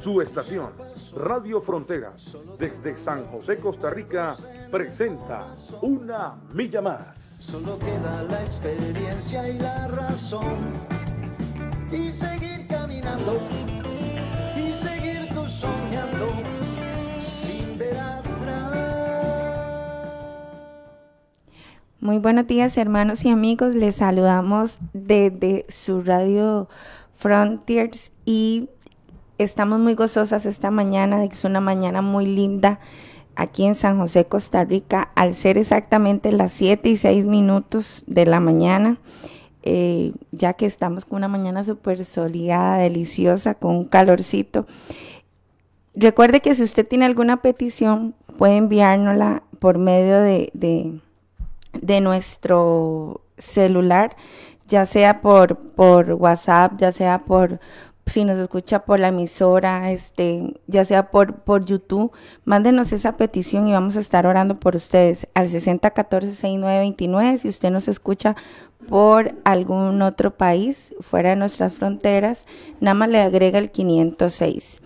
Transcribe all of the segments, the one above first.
Su estación, Radio Fronteras, desde San José, Costa Rica, presenta Una Milla Más. Solo queda la experiencia y la razón. Y seguir caminando, y seguir tú soñando, sin ver atrás. Muy buenos días hermanos y amigos, les saludamos desde su radio Frontiers y estamos muy gozosas esta mañana, es una mañana muy linda aquí en San José, Costa Rica, al ser exactamente las 7 y 6 minutos de la mañana, eh, ya que estamos con una mañana súper soleada, deliciosa, con un calorcito. Recuerde que si usted tiene alguna petición, puede enviárnosla por medio de, de, de nuestro celular, ya sea por, por WhatsApp, ya sea por, si nos escucha por la emisora, este, ya sea por, por YouTube, mándenos esa petición y vamos a estar orando por ustedes al 6014-6929. Si usted nos escucha por algún otro país fuera de nuestras fronteras, nada más le agrega el 506.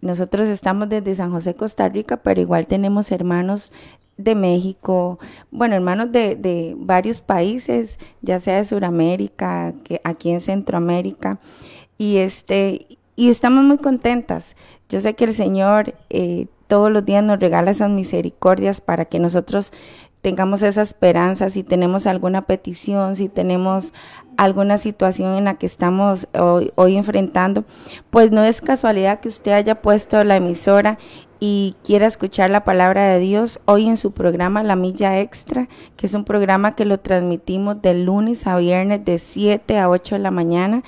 Nosotros estamos desde San José, Costa Rica, pero igual tenemos hermanos de México, bueno, hermanos de, de varios países, ya sea de Sudamérica, que aquí en Centroamérica y este y estamos muy contentas. Yo sé que el Señor eh, todos los días nos regala esas misericordias para que nosotros tengamos esa esperanza, si tenemos alguna petición, si tenemos alguna situación en la que estamos hoy, hoy, enfrentando, pues no es casualidad que usted haya puesto la emisora y quiera escuchar la palabra de Dios hoy en su programa La Milla Extra, que es un programa que lo transmitimos de lunes a viernes de 7 a 8 de la mañana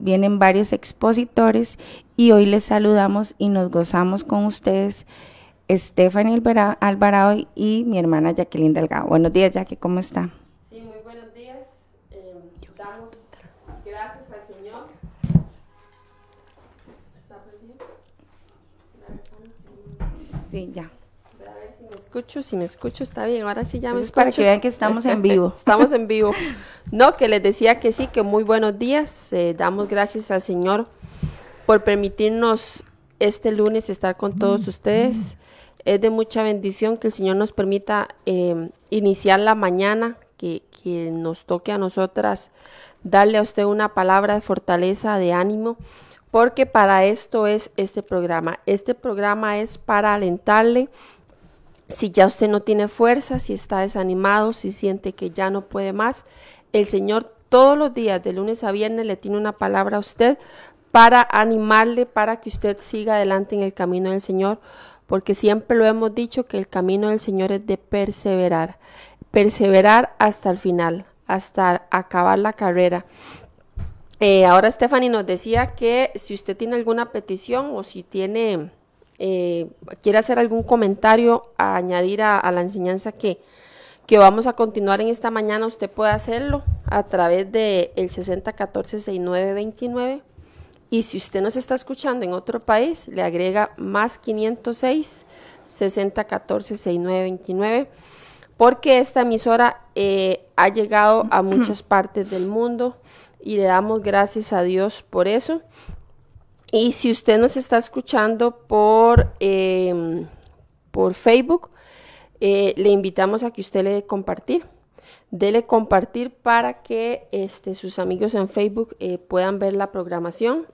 vienen varios expositores y hoy les saludamos y nos gozamos con ustedes. Stephanie Alvarado y mi hermana Jacqueline Delgado. Buenos días, Jackie, ¿cómo está? Sí, muy buenos días. Eh, damos gracias al Señor. ¿Está perdido? Sí, ya. Escucho, si me escucho está bien, ahora sí ya me Eso es escucho. para que vean que estamos en vivo. Estamos en vivo. No, que les decía que sí, que muy buenos días. Eh, damos gracias al Señor por permitirnos este lunes estar con todos ustedes. Es de mucha bendición que el Señor nos permita eh, iniciar la mañana, que, que nos toque a nosotras darle a usted una palabra de fortaleza, de ánimo, porque para esto es este programa. Este programa es para alentarle, si ya usted no tiene fuerza, si está desanimado, si siente que ya no puede más, el Señor todos los días, de lunes a viernes, le tiene una palabra a usted para animarle, para que usted siga adelante en el camino del Señor, porque siempre lo hemos dicho que el camino del Señor es de perseverar, perseverar hasta el final, hasta acabar la carrera. Eh, ahora Stephanie nos decía que si usted tiene alguna petición o si tiene eh, quiere hacer algún comentario a añadir a, la enseñanza que, que, vamos a continuar en esta mañana, usted puede hacerlo a través del de 6014-6929. Y si usted nos está escuchando en otro país, le agrega más 506 6014-6929, porque esta emisora eh, ha llegado a muchas partes del mundo y le damos gracias a Dios por eso. Y si usted nos está escuchando por, eh, por Facebook, eh, le invitamos a que usted le dé compartir. Dele compartir para que este, sus amigos en Facebook eh, puedan ver la programación.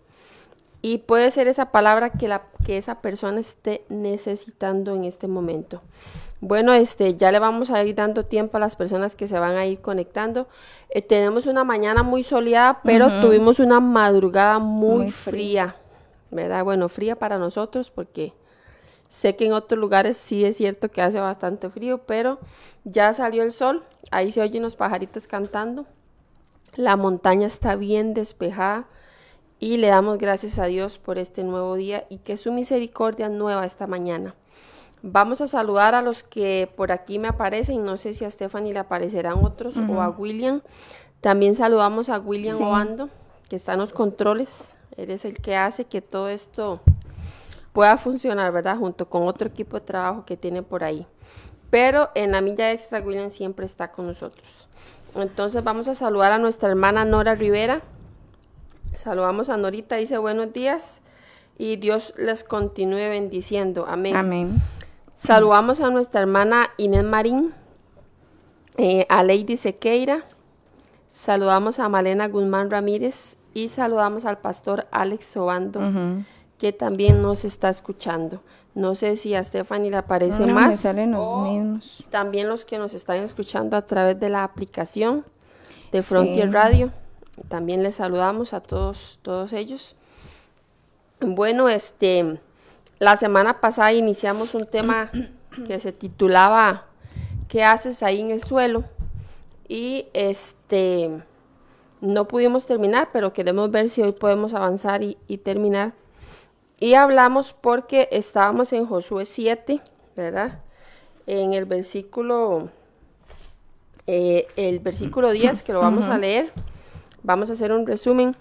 Y puede ser esa palabra que, la, que esa persona esté necesitando en este momento. Bueno, este, ya le vamos a ir dando tiempo a las personas que se van a ir conectando. Eh, tenemos una mañana muy soleada, pero uh -huh. tuvimos una madrugada muy, muy fría. fría. ¿Verdad? Bueno, fría para nosotros porque sé que en otros lugares sí es cierto que hace bastante frío, pero ya salió el sol, ahí se oyen los pajaritos cantando, la montaña está bien despejada y le damos gracias a Dios por este nuevo día y que su misericordia nueva esta mañana. Vamos a saludar a los que por aquí me aparecen. No sé si a Stephanie le aparecerán otros o a William. También saludamos a William Sí. Obando, que está en los controles. Él es el que hace que todo esto pueda funcionar, ¿verdad? Junto con otro equipo de trabajo que tiene por ahí. Pero en la milla extra, William siempre está con nosotros. Entonces vamos a saludar a nuestra hermana Nora Rivera. Saludamos a Norita, dice buenos días y Dios les continúe bendiciendo. Amén. Amén. Saludamos a nuestra hermana Inés Marín, eh, a Lady Sequeira, saludamos a Malena Guzmán Ramírez y saludamos al pastor Alex Obando, Ujú. que también nos está escuchando. No sé si a Stephanie le aparece No, me más. salen los o mismos. También los que nos están escuchando a través de la aplicación de Sí. Frontier Radio. También les saludamos a todos, todos ellos. Bueno, este, la semana pasada iniciamos un tema que se titulaba ¿Qué haces ahí en el suelo? Y este, no pudimos terminar, pero queremos ver si hoy podemos avanzar y, y terminar. Y hablamos porque estábamos en Josué 7, ¿verdad? En el versículo, eh, el versículo 10, que lo vamos a leer. Vamos a hacer un resumen.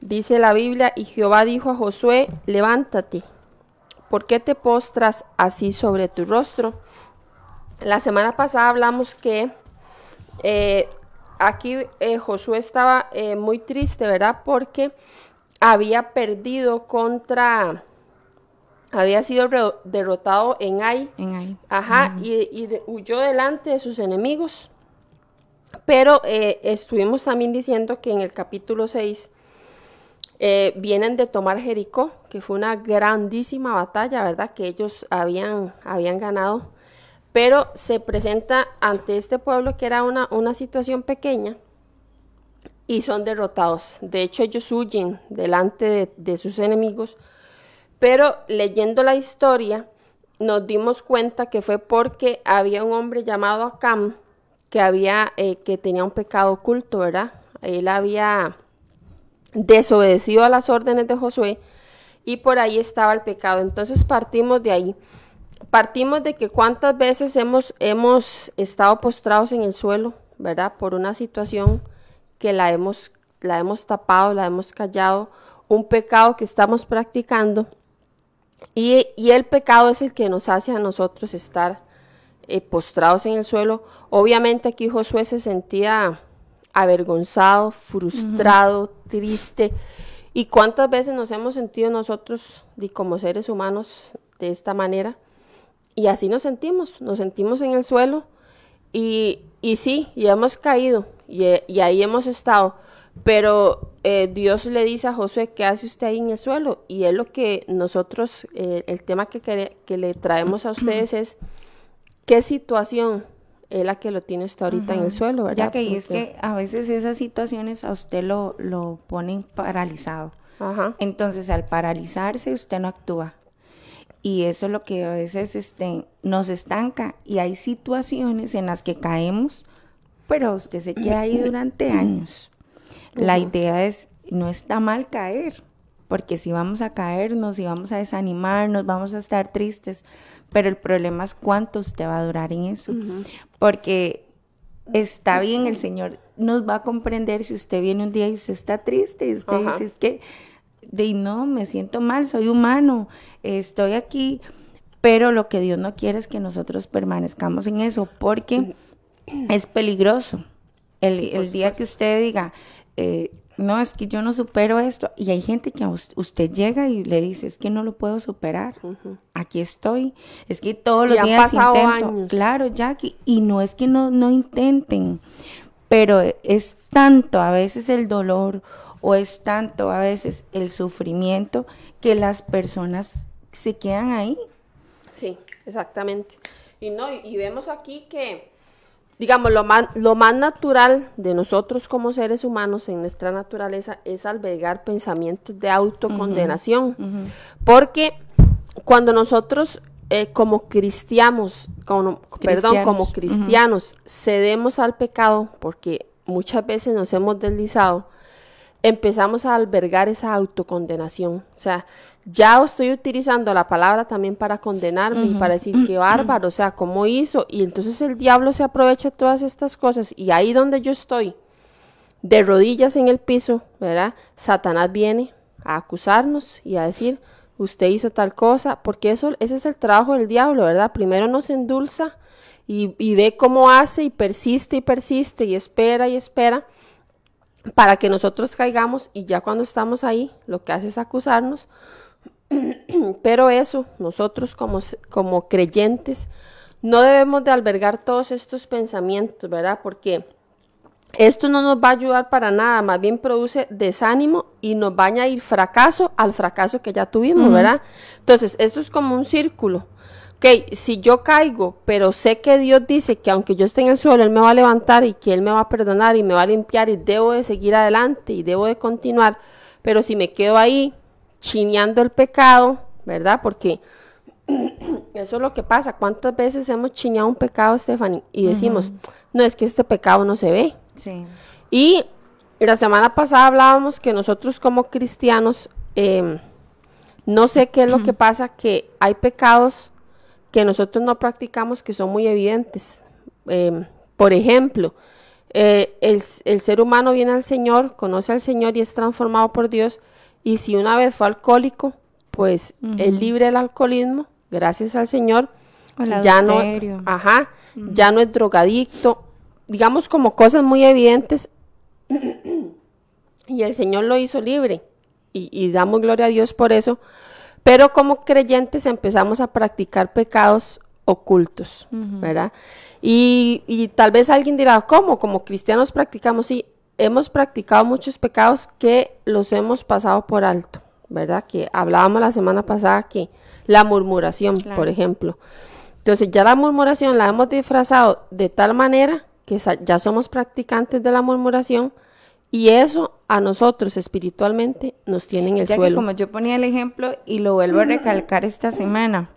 Dice la Biblia, y Jehová dijo a Josué, levántate, ¿por qué te postras así sobre tu rostro? La semana pasada hablamos que eh, aquí eh, Josué estaba eh, muy triste, ¿verdad? Porque había perdido contra, había sido derrotado en Ai, En ahí. ajá, y, y de- huyó delante de sus enemigos. Pero eh, estuvimos también diciendo que en el capítulo 6 eh, vienen de tomar Jericó, que fue una grandísima batalla, ¿verdad? Que ellos habían, habían ganado. Pero se presenta ante este pueblo que era una, una situación pequeña y son derrotados. De hecho, ellos huyen delante de, sus enemigos. Pero leyendo la historia, nos dimos cuenta que fue porque había un hombre llamado Acam que había eh, que tenía un pecado oculto, ¿verdad? Él había desobedecido a las órdenes de Josué y por ahí estaba el pecado. Entonces partimos de ahí. Partimos de que cuántas veces hemos, hemos estado postrados en el suelo, ¿verdad? Por una situación que la hemos, la hemos tapado, la hemos callado, un pecado que estamos practicando. Y, y el pecado es el que nos hace a nosotros estar eh, postrados en el suelo. Obviamente aquí Josué se sentía avergonzado, frustrado, triste. ¿Y cuántas veces nos hemos sentido nosotros como seres humanos de esta manera? Y así nos sentimos, nos sentimos en el suelo y, y sí, y hemos caído y, eh, y ahí hemos estado. Pero eh, Dios le dice a Josué, ¿qué hace usted ahí en el suelo? Y es lo que nosotros, eh, el tema que, que le traemos a ustedes es, ¿qué situación es la que lo tiene usted ahorita en el suelo, verdad? Ya que es que a veces esas situaciones a usted lo, lo ponen paralizado. Ajá, Entonces, al paralizarse, usted no actúa. Y eso es lo que a veces este, nos estanca. Y hay situaciones en las que caemos, pero usted se queda ahí durante años. La idea es, no está mal caer, porque si vamos a caernos, si vamos a desanimarnos, vamos a estar tristes. Pero el problema es cuánto usted va a durar en eso. Porque está bien, el Señor nos va a comprender si usted viene un día y usted está triste y usted dice, es que, de no, me siento mal, soy humano, estoy aquí, pero lo que Dios no quiere es que nosotros permanezcamos en eso, porque es peligroso. El, el día que usted diga, eh, no, es que yo no supero esto, y hay gente que a us- usted llega y le dice, es que no lo puedo superar, aquí estoy, es que todos los días intento, años. claro, Jackie, y no es que no, no intenten, pero es tanto a veces el dolor o es tanto a veces el sufrimiento que las personas se quedan ahí. Sí, exactamente. Y no, y, vemos aquí que, digamos, lo más, lo más natural de nosotros como seres humanos en nuestra naturaleza es albergar pensamientos de autocondenación. Porque cuando nosotros eh, como cristianos, como, perdón, como Cristianos, cristianos, cedemos al pecado, porque muchas veces nos hemos deslizado, empezamos a albergar esa autocondenación. O sea, ya estoy utilizando la palabra también para condenarme y para decir qué bárbaro, o sea, cómo hizo. Y entonces el diablo se aprovecha de todas estas cosas y ahí donde yo estoy, de rodillas en el piso, ¿verdad? Satanás viene a acusarnos y a decir, usted hizo tal cosa, porque eso, ese es el trabajo del diablo, ¿verdad? Primero nos endulza y, y ve cómo hace y persiste y persiste y espera y espera para que nosotros caigamos y ya cuando estamos ahí, lo que hace es acusarnos. Pero eso, nosotros como, como creyentes, no debemos de albergar todos estos pensamientos, ¿verdad? Porque esto no nos va a ayudar para nada, más bien produce desánimo y nos va a añadir fracaso al fracaso que ya tuvimos, ¿verdad? Entonces, esto es como un círculo ok, si yo caigo, pero sé que Dios dice que aunque yo esté en el suelo, Él me va a levantar y que Él me va a perdonar y me va a limpiar y debo de seguir adelante y debo de continuar, pero si me quedo ahí chineando el pecado, ¿verdad? Porque eso es lo que pasa. ¿Cuántas veces hemos chineado un pecado, Stephanie? Y decimos, no, es que este pecado no se ve. Sí. Y la semana pasada hablábamos que nosotros como cristianos, em, no sé qué es lo que pasa, que hay pecados que nosotros no practicamos que son muy evidentes. Em, por ejemplo, eh, el, ser humano viene al Señor, conoce al Señor y es transformado por Dios. Y si una vez fue alcohólico, pues es libre del alcoholismo, gracias al Señor. ya no, ajá, ya no es drogadicto, digamos como cosas muy evidentes. y el Señor lo hizo libre. Y, y damos gloria a Dios por eso. Pero como creyentes empezamos a practicar pecados ocultos, ¿verdad? Y, tal vez alguien dirá, ¿cómo? Como cristianos practicamos, sí, hemos practicado muchos pecados que los hemos pasado por alto, ¿verdad? Que hablábamos la semana pasada que la murmuración, por ejemplo. Entonces ya la murmuración la hemos disfrazado de tal manera que ya somos practicantes de la murmuración y eso a nosotros espiritualmente nos tiene en el ya suelo. Que como yo ponía el ejemplo y lo vuelvo a recalcar esta semana,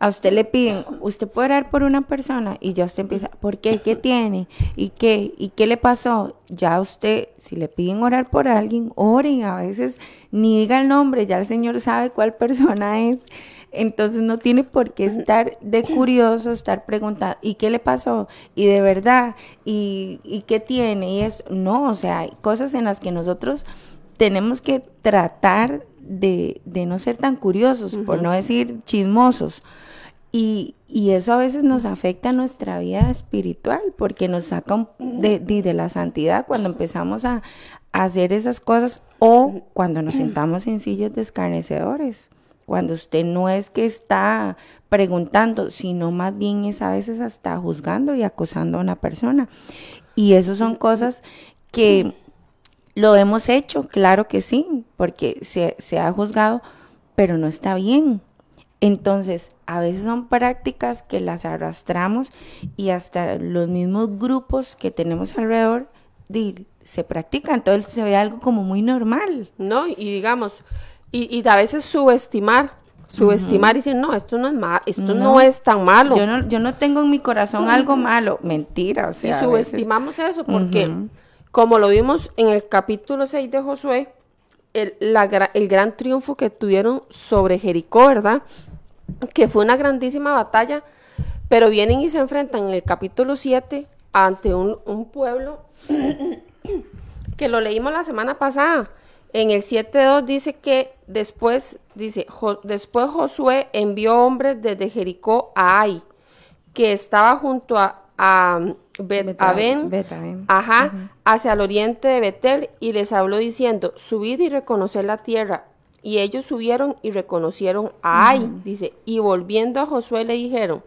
a usted le piden, usted puede orar por una persona y ya usted empieza, ¿por qué? ¿Qué tiene? ¿Y qué? ¿Y qué le pasó? Ya usted, si le piden orar por alguien, oren, a veces ni diga el nombre, ya el Señor sabe cuál persona es. Entonces no tiene por qué estar de curioso, estar preguntando, ¿y qué le pasó? Y de verdad, ¿y, y qué tiene? Y es, no, o sea, hay cosas en las que nosotros tenemos que tratar de, de no ser tan curiosos, por no decir chismosos. Y, y, eso a veces nos afecta nuestra vida espiritual porque nos saca de, de, de, la santidad cuando empezamos a, a, hacer esas cosas o cuando nos sentamos en sillas de escarnecedores cuando usted no es que está preguntando, sino más bien es a veces hasta juzgando y acosando a una persona. Y eso son cosas que lo hemos hecho, claro que sí, porque se, se ha juzgado, pero no está bien. Entonces, a veces son prácticas que las arrastramos y hasta los mismos grupos que tenemos alrededor se practican, entonces se ve algo como muy normal. No, y digamos, y, y a veces subestimar, subestimar y decir, no, esto no es malo, esto no, es tan malo. Yo no, yo no tengo en mi corazón algo malo, mentira, o sea. Y subestimamos eso porque, como lo vimos en el capítulo 6 de Josué, el, la, el gran triunfo que tuvieron sobre Jericó, ¿verdad? Que fue una grandísima batalla, pero vienen y se enfrentan en el capítulo 7 ante un, un pueblo que lo leímos la semana pasada en el 7.2 dice que después, dice, después Josué envió hombres desde Jericó a Ai, que estaba junto a, a, ajá, hacia el oriente de Betel, y les habló diciendo, subid y reconocer la tierra. Y ellos subieron y reconocieron a Ai, dice, y volviendo a Josué le dijeron,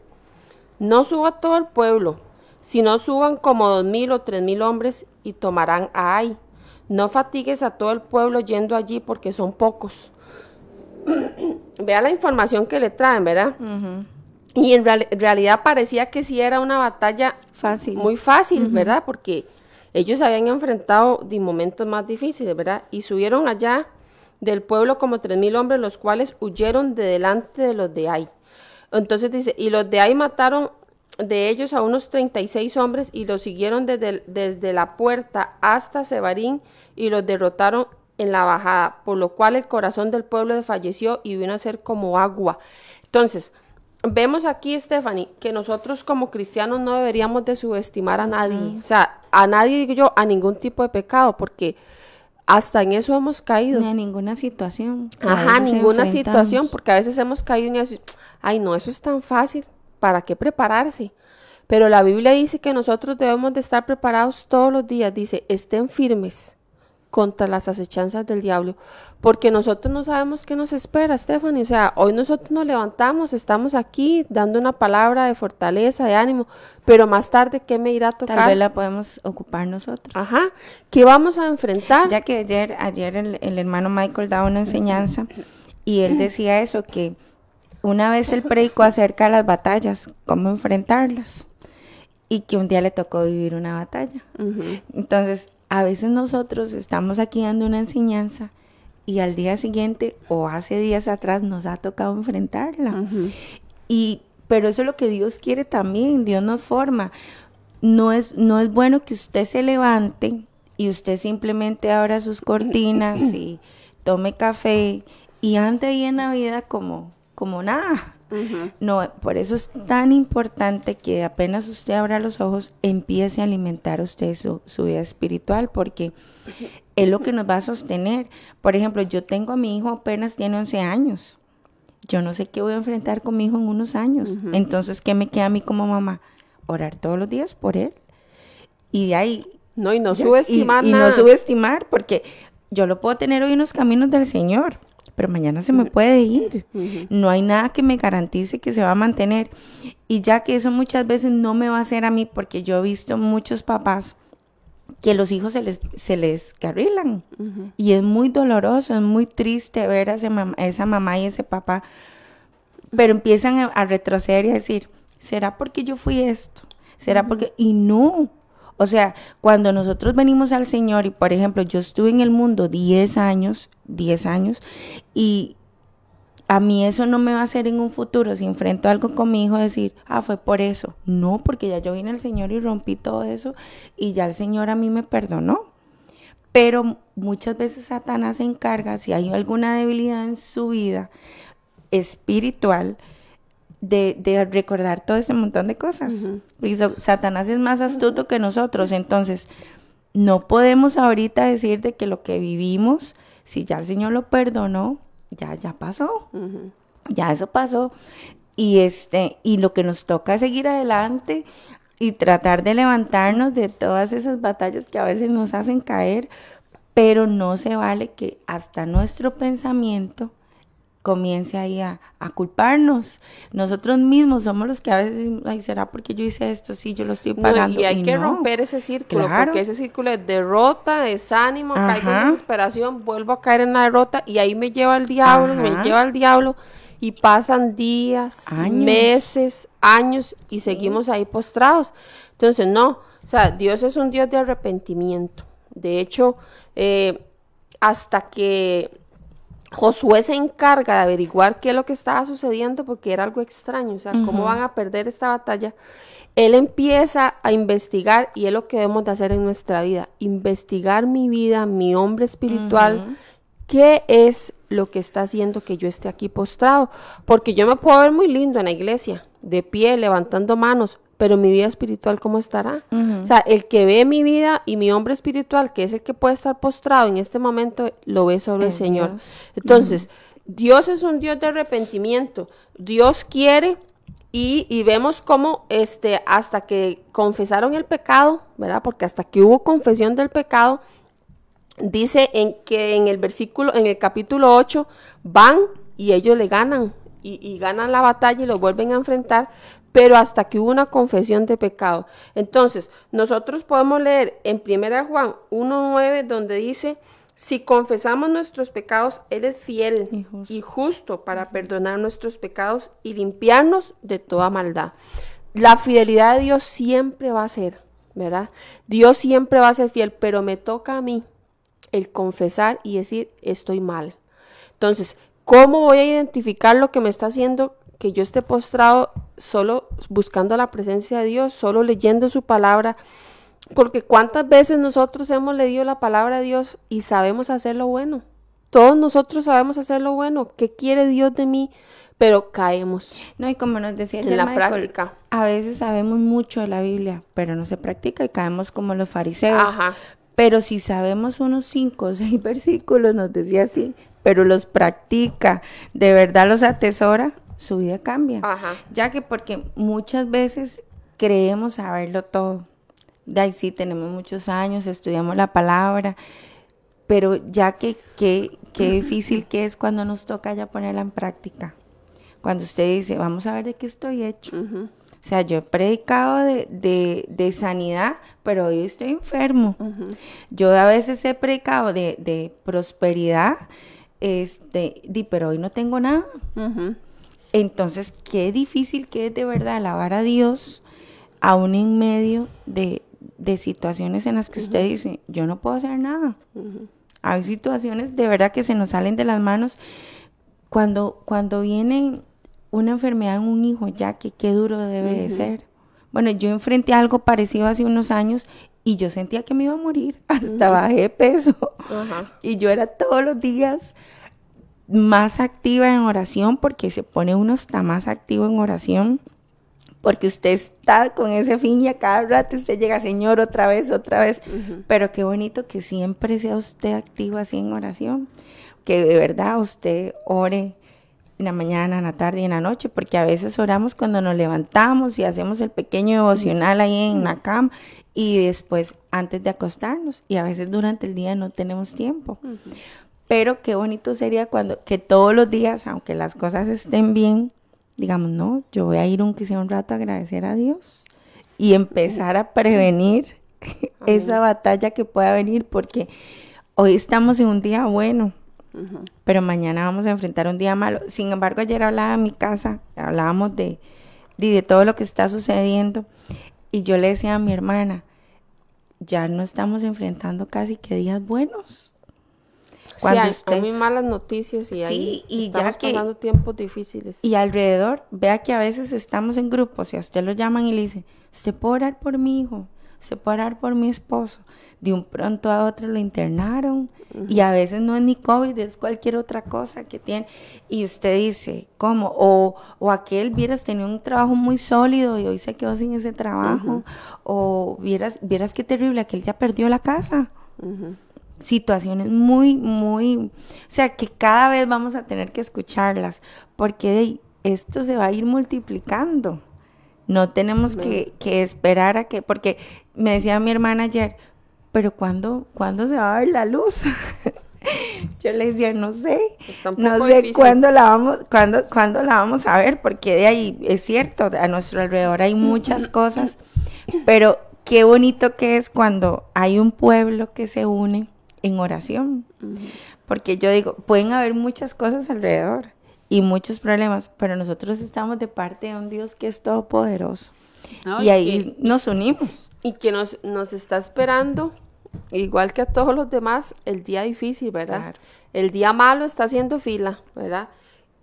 no suba todo el pueblo, sino suban como dos mil o tres mil hombres y tomarán a Ai no fatigues a todo el pueblo yendo allí porque son pocos. Vea la información que le traen, ¿verdad? Y en realidad parecía que sí era una batalla fácil. muy fácil, ¿verdad? Porque ellos habían enfrentado de momentos más difíciles, ¿verdad? Y subieron allá del pueblo como tres mil hombres, los cuales huyeron de delante de los de ahí. Entonces dice, y los de ahí mataron de ellos a unos 36 hombres y los siguieron desde, desde la puerta hasta Sebarín y los derrotaron en la bajada, por lo cual el corazón del pueblo desfalleció y vino a ser como agua. Entonces, vemos aquí, Stephanie, que nosotros como cristianos no deberíamos de subestimar a nadie, o sea, a nadie digo yo, a ningún tipo de pecado, porque hasta en eso hemos caído. Ni a ninguna situación. Ajá, ninguna situación, porque a veces hemos caído en eso, ay no, eso es tan fácil, ¿para qué prepararse? Pero la Biblia dice que nosotros debemos de estar preparados todos los días, dice, estén firmes contra las acechanzas del diablo, porque nosotros no sabemos qué nos espera, Stephanie. O sea, hoy nosotros nos levantamos, estamos aquí dando una palabra de fortaleza, de ánimo, pero más tarde, ¿qué me irá a tocar? Tal vez la podemos ocupar nosotros. Ajá, ¿qué vamos a enfrentar? Ya que ayer, ayer el, el hermano Michael daba una enseñanza y él decía eso, que una vez él predicó acerca de las batallas, cómo enfrentarlas, y que un día le tocó vivir una batalla. Entonces, a veces nosotros estamos aquí dando una enseñanza y al día siguiente o hace días atrás nos ha tocado enfrentarla. Y pero eso es lo que Dios quiere también, Dios nos forma. No es no es bueno que usted se levante y usted simplemente abra sus cortinas y tome café y ande ahí en la vida como como nada. No, por eso es tan importante que apenas usted abra los ojos, empiece a alimentar usted su, vida espiritual, porque es lo que nos va a sostener. Por ejemplo, yo tengo a mi hijo apenas tiene 11 años. Yo no sé qué voy a enfrentar con mi hijo en unos años. Entonces, ¿qué me queda a mí como mamá? Orar todos los días por él. Y de ahí... No, y no subestimar y, y no subestimar, porque yo lo puedo tener hoy en los caminos del Señor pero mañana se me puede ir. No hay nada que me garantice que se va a mantener. Y ya que eso muchas veces no me va a hacer a mí, porque yo he visto muchos papás que los hijos se les, se les carrilan. Y es muy doloroso, es muy triste ver a, esa mamá y ese papá. Pero empiezan a, retroceder y a decir, ¿será porque yo fui esto? ¿Será porque...? Y no, o sea, cuando nosotros venimos al Señor y, por ejemplo, yo estuve en el mundo 10 años, 10 años, y a mí eso no me va a hacer en un futuro, si enfrento algo con mi hijo, decir, ah, fue por eso. No, porque ya yo vine al Señor y rompí todo eso y ya el Señor a mí me perdonó. Pero muchas veces Satanás se encarga, si hay alguna debilidad en su vida espiritual, de, recordar todo ese montón de cosas. Satanás es más astuto que nosotros, entonces no podemos ahorita decir de que lo que vivimos, si ya el Señor lo perdonó, ya, ya pasó. Ya eso pasó. Y este, y lo que nos toca es seguir adelante y tratar de levantarnos de todas esas batallas que a veces nos hacen caer, pero no se vale que hasta nuestro pensamiento comience ahí a, culparnos. Nosotros mismos somos los que a veces, ay, ¿será porque yo hice esto? Sí, yo lo estoy pagando. y hay que romper ese círculo, porque ese círculo es derrota, desánimo, caigo en desesperación, vuelvo a caer en la derrota y ahí me lleva al diablo, me lleva al diablo y pasan días, meses, años y seguimos ahí postrados. Entonces, no, o sea, Dios es un Dios de arrepentimiento. De hecho, eh, hasta que Josué se encarga de averiguar qué es lo que estaba sucediendo porque era algo extraño, o sea, cómo van a perder esta batalla. Él empieza a investigar y es lo que debemos de hacer en nuestra vida, investigar mi vida, mi hombre espiritual, qué es lo que está haciendo que yo esté aquí postrado, porque yo me puedo ver muy lindo en la iglesia, de pie, levantando manos, pero mi vida espiritual, ¿cómo estará? O sea, el que ve mi vida y mi hombre espiritual, que es el que puede estar postrado en este momento, lo ve sobre el, Señor. Entonces, Dios es un Dios de arrepentimiento. Dios quiere y, vemos cómo este, hasta que confesaron el pecado, ¿verdad? Porque hasta que hubo confesión del pecado, dice en que en el versículo, en el capítulo 8, van y ellos le ganan y, y, ganan la batalla y lo vuelven a enfrentar, pero hasta que hubo una confesión de pecado. Entonces, nosotros podemos leer en 1 Juan 1.9 donde dice, si confesamos nuestros pecados, Él es fiel y justo. para perdonar nuestros pecados y limpiarnos de toda maldad. La fidelidad de Dios siempre va a ser, ¿verdad? Dios siempre va a ser fiel, pero me toca a mí el confesar y decir, estoy mal. Entonces, ¿cómo voy a identificar lo que me está haciendo que yo esté postrado solo buscando la presencia de Dios, solo leyendo su palabra, porque cuántas veces nosotros hemos leído la palabra de Dios y sabemos hacer lo bueno. Todos nosotros sabemos hacer lo bueno. ¿Qué quiere Dios de mí? Pero caemos. No, y como nos decía En la Michael, práctica. a veces sabemos mucho de la Biblia, pero no se practica y caemos como los fariseos. Ajá. Pero si sabemos unos cinco o seis versículos, nos decía así, pero los practica, de verdad los atesora, su vida cambia. Ajá. Ya que porque muchas veces creemos saberlo todo. De ahí sí, tenemos muchos años, estudiamos la palabra, pero ya que que- qué difícil que es cuando nos toca ya ponerla en práctica. Cuando usted dice, vamos a ver de qué estoy hecho. Ujú. O sea, yo he predicado de, de- de sanidad, pero hoy estoy enfermo. Yo a veces he predicado de, de prosperidad, este, di, pero hoy no tengo nada. Entonces, qué difícil que es de verdad alabar a Dios aún en medio de, de situaciones en las que usted dice, yo no puedo hacer nada. Hay situaciones de verdad que se nos salen de las manos cuando, cuando viene una enfermedad en un hijo, ya que qué duro debe de ser. Bueno, yo enfrenté algo parecido hace unos años y yo sentía que me iba a morir, hasta bajé de peso. Y yo era todos los días más activa en oración, porque se pone uno está más activo en oración, porque usted está con ese fin y a cada rato usted llega, Señor, otra vez, otra vez. Pero qué bonito que siempre sea usted activo así en oración, que de verdad usted ore en la mañana, en la tarde y en la noche, porque a veces oramos cuando nos levantamos y hacemos el pequeño devocional ahí en la cama y después antes de acostarnos y a veces durante el día no tenemos tiempo. Pero qué bonito sería cuando que todos los días, aunque las cosas estén bien, digamos, no, yo voy a ir aunque sea un rato a agradecer a Dios y empezar a prevenir esa batalla que pueda venir, porque hoy estamos en un día bueno, pero mañana vamos a enfrentar un día malo. Sin embargo, ayer hablaba en mi casa, hablábamos de, de, de todo lo que está sucediendo, y yo le decía a mi hermana, ya no estamos enfrentando casi que días buenos. Sí, Cuando hay, usted- hay muy malas noticias y ahí Sí, y ya estamos que- pasando tiempos difíciles. Y alrededor, vea que a veces estamos en grupos y a usted lo llaman y le dicen, usted puede orar por mi hijo, usted puede orar por mi esposo. De un pronto a otro lo internaron y a veces no es ni COVID, es cualquier otra cosa que tiene. Y usted dice, ¿cómo? O, o aquel vieras tenido un trabajo muy sólido y hoy se quedó sin ese trabajo. O vieras, vieras qué terrible, aquel ya perdió la casa Ujú. Situaciones muy, muy, o sea, que cada vez vamos a tener que escucharlas, porque de- esto se va a ir multiplicando. No tenemos que, que esperar a que, porque me decía mi hermana ayer, pero ¿cuándo, ¿cuándo se va a ver la luz? Yo le decía, no sé, no sé difícil. cuándo la vamos, cuándo, cuándo la vamos a ver, porque de ahí es cierto, a nuestro alrededor hay muchas cosas, pero qué bonito que es cuando hay un pueblo que se une en oración, porque yo digo, pueden haber muchas cosas alrededor y muchos problemas, pero nosotros estamos de parte de un Dios que es todopoderoso No, y ahí que- nos unimos. y que nos, nos está esperando, igual que a todos los demás, el día difícil, ¿verdad? Claro. El día malo está haciendo fila, ¿verdad?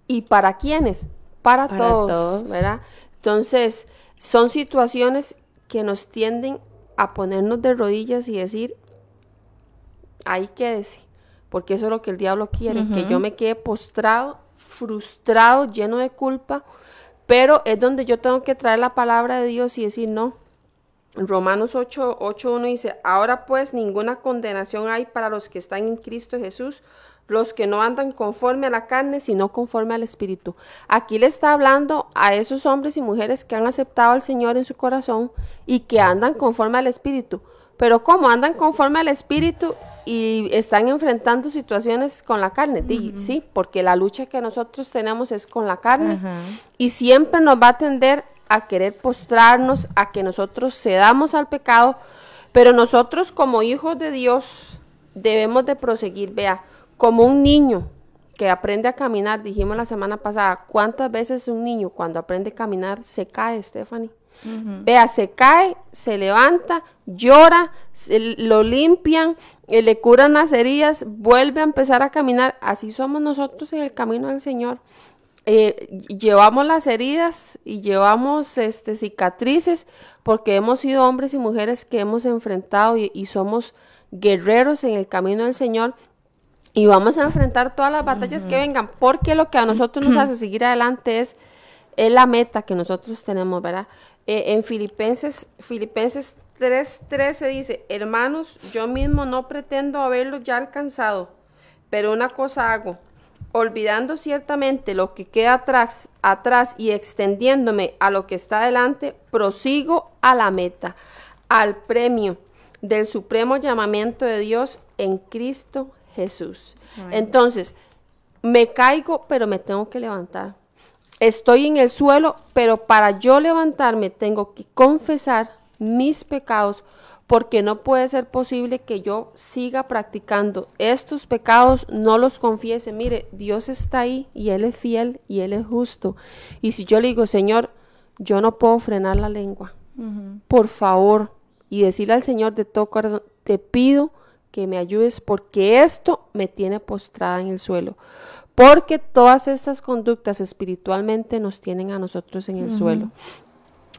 ¿Y para quiénes? Para, Para todos, todos. ¿verdad? Entonces, son situaciones que nos tienden a ponernos de rodillas y decir, ahí quédese, porque eso es lo que el diablo quiere, que yo me quede postrado, frustrado, lleno de culpa, pero es donde yo tengo que traer la palabra de Dios y decir, no, Romanos 8, 8, 1 dice, ahora pues ninguna condenación hay para los que están en Cristo Jesús, los que no andan conforme a la carne, sino conforme al Espíritu. Aquí le está hablando a esos hombres y mujeres que han aceptado al Señor en su corazón y que andan conforme al Espíritu. Pero ¿cómo andan conforme al Espíritu y están enfrentando situaciones con la carne? Di- Sí, porque la lucha que nosotros tenemos es con la carne y siempre nos va a tender a querer postrarnos, a que nosotros cedamos al pecado, pero nosotros como hijos de Dios debemos de proseguir, vea, como un niño que aprende a caminar, dijimos la semana pasada, ¿cuántas veces un niño cuando aprende a caminar se cae, Stephanie? Vea, se cae, se levanta, llora, se- lo limpian, eh, le curan las heridas, vuelve a empezar a caminar. Así somos nosotros en el camino del Señor. eh, llevamos las heridas y llevamos este, cicatrices porque hemos sido hombres y mujeres que hemos enfrentado y, somos guerreros en el camino del Señor y vamos a enfrentar todas las batallas que vengan porque lo que a nosotros nos hace seguir adelante es, es la meta que nosotros tenemos, ¿verdad? Eh, en Filipenses, Filipenses 3.13 dice, hermanos, yo mismo no pretendo haberlo ya alcanzado, pero una cosa hago olvidando ciertamente lo que queda atrás, atrás y extendiéndome a lo que está adelante, prosigo a la meta, al premio del supremo llamamiento de Dios en Cristo Jesús. Entonces, me caigo, pero me tengo que levantar. Estoy en el suelo, pero para yo levantarme tengo que confesar mis pecados porque no puede ser posible que yo siga practicando estos pecados, no los confiese. Mire, Dios está ahí y Él es fiel y Él es justo. Y si yo le digo, Señor, yo no puedo frenar la lengua, por favor, y decirle al Señor de todo corazón, te pido que me ayudes porque esto me tiene postrada en el suelo. Porque todas estas conductas espiritualmente nos tienen a nosotros en el suelo.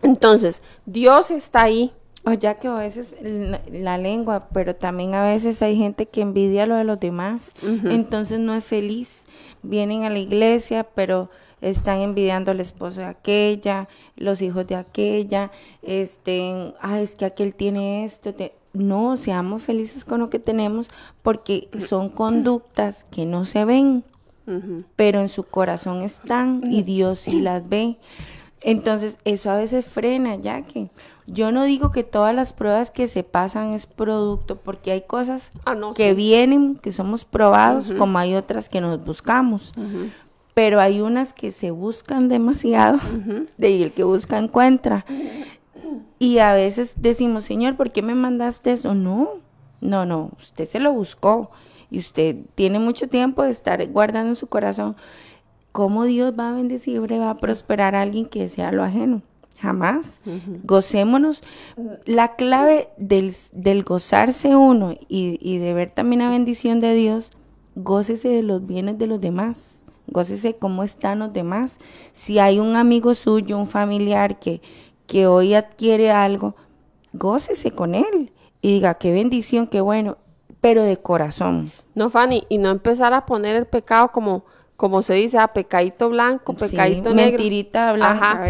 Entonces, Dios está ahí o ya que a veces la, lengua, pero también a veces hay gente que envidia lo de los demás, entonces no es feliz. Vienen a la iglesia, pero están envidiando al esposo de aquella, los hijos de aquella, este, ah, es que aquel tiene esto. No, seamos felices con lo que tenemos porque son conductas que no se ven, pero en su corazón están y Dios sí las ve. Entonces, eso a veces frena, ya que yo no digo que todas las pruebas que se pasan es producto, porque hay cosas ah, que vienen, que somos probados, como hay otras que nos buscamos. Pero hay unas que se buscan demasiado, de el que busca encuentra. Y a veces decimos, Señor, ¿por qué me mandaste eso? No, no, no, usted se lo buscó y usted tiene mucho tiempo de estar guardando en su corazón. ¿Cómo Dios va a bendecir, va a prosperar a alguien que sea lo ajeno? jamás. Gocémonos. La clave del, gozarse uno y, de ver también la bendición de Dios, gócese de los bienes de los demás. Gócese cómo están los demás. Si hay un amigo suyo, un familiar que, que hoy adquiere algo, gócese con él y diga, qué bendición, qué bueno, pero de corazón. No, Fanny, y no empezar a poner el pecado como como se dice, ah, pecadito blanco, pecadito negro. Mentirita blanca.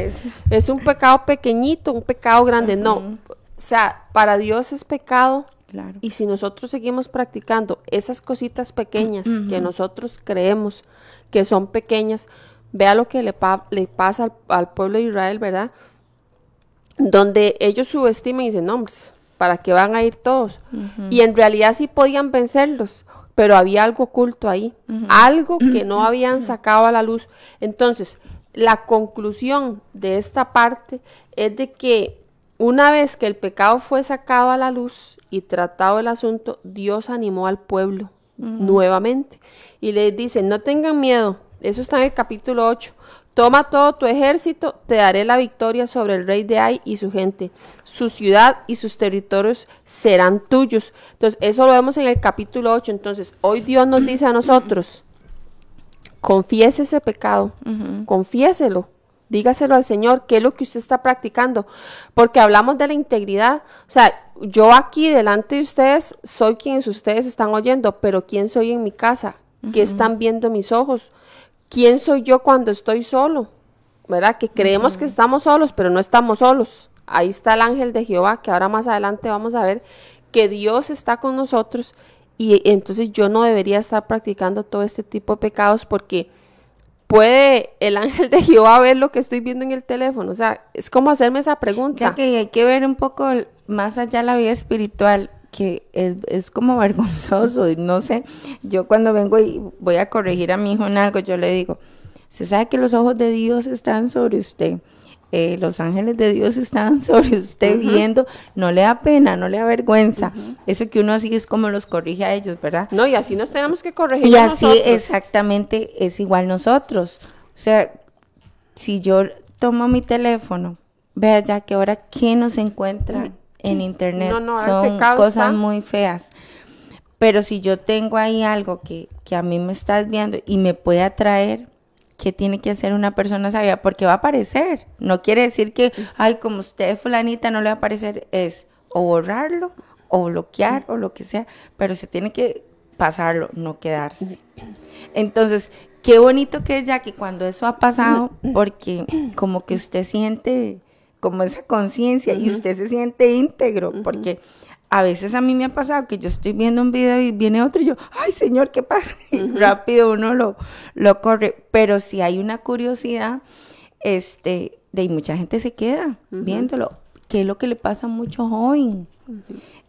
Es un pecado pequeñito, un pecado grande. No, o sea, para Dios es pecado. Claro. Y si nosotros seguimos practicando esas cositas pequeñas que nosotros creemos que son pequeñas, vea lo que le, pasa al, pueblo de Israel, ¿verdad? Donde ellos subestiman y dicen, no, ¿para qué van a ir todos? Y en realidad sí podían vencerlos pero había algo oculto ahí, algo que no habían sacado a la luz. Entonces, la conclusión de esta parte es de que una vez que el pecado fue sacado a la luz y tratado el asunto, Dios animó al pueblo nuevamente y les dice, no tengan miedo, eso está en el capítulo 8, Toma todo tu ejército, te daré la victoria sobre el rey de Ai y su gente. Su ciudad y sus territorios serán tuyos. Entonces, eso lo vemos en el capítulo 8. Entonces, hoy Dios nos dice a nosotros, confiese ese pecado, confiéselo. Dígaselo al Señor, qué es lo que usted está practicando, porque hablamos de la integridad. O sea, yo aquí delante de ustedes soy quien ustedes están oyendo, pero ¿quién soy en mi casa? ¿Qué están viendo mis ojos? ¿Quién soy yo cuando estoy solo? ¿Verdad? Que creemos que estamos solos, pero no estamos solos. Ahí está el ángel de Jehová, que ahora más adelante vamos a ver que Dios está con nosotros y entonces yo no debería estar practicando todo este tipo de pecados porque puede el ángel de Jehová ver lo que estoy viendo en el teléfono. O sea, es como hacerme esa pregunta. Ya que hay que ver un poco más allá la vida espiritual que es, como vergonzoso, no sé, yo cuando vengo y voy a corregir a mi hijo en algo, yo le digo, se sabe que los ojos de Dios están sobre usted, eh, los ángeles de Dios están sobre usted viendo, no le da pena, no le da vergüenza, eso que uno así es como los corrige a ellos, ¿verdad? No, y así nos tenemos que corregir. Y así exactamente es igual nosotros, o sea, si yo tomo mi teléfono, vea ya que ahora, ¿qué nos encuentra? En internet. Son cosas muy feas. Pero si yo tengo ahí algo que, a mí me estás viendo y me puede atraer, ¿qué tiene que hacer una persona sabia? Porque va a aparecer. No quiere decir que, ay, como usted es fulanita, no le va a aparecer. Es o borrarlo, o bloquear, o lo que sea. Pero se tiene que pasarlo, no quedarse. Entonces, qué bonito que es ya que cuando eso ha pasado, porque como que usted siente como esa conciencia y usted se siente íntegro, porque a veces a mí me ha pasado que yo estoy viendo un video y viene otro y yo, ay Señor, ¿qué pasa? Y rápido uno lo, lo corre. Pero si hay una curiosidad, este, de mucha gente se queda viéndolo. ¿Qué es lo que le pasa a muchos jóvenes?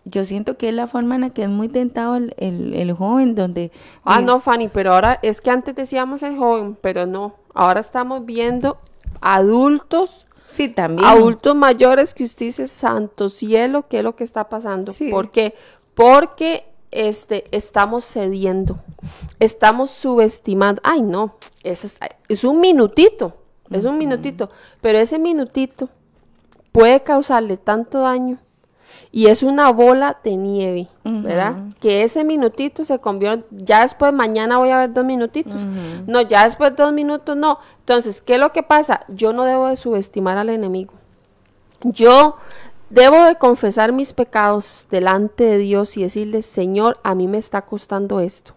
Yo siento que es la forma en la que es muy tentado el, el, joven, donde... Ah, no, Fanny, pero ahora es que antes decíamos el joven, pero no. Ahora estamos viendo adultos Sí, también. Adultos mayores que usted dice, santo cielo, ¿qué es lo que está pasando? ¿Por qué? Porque este, estamos cediendo, estamos subestimando. Ay, no, es, es un minutito, es un minutito, pero ese minutito puede causarle tanto daño y es una bola de nieve, ¿verdad? Que ese minutito se convierte, ya después mañana voy a ver dos minutitos, no, ya después dos minutos, no. Entonces, ¿qué es lo que pasa? Yo no debo de subestimar al enemigo. Yo debo de confesar mis pecados delante de Dios y decirle, Señor, a mí me está costando esto.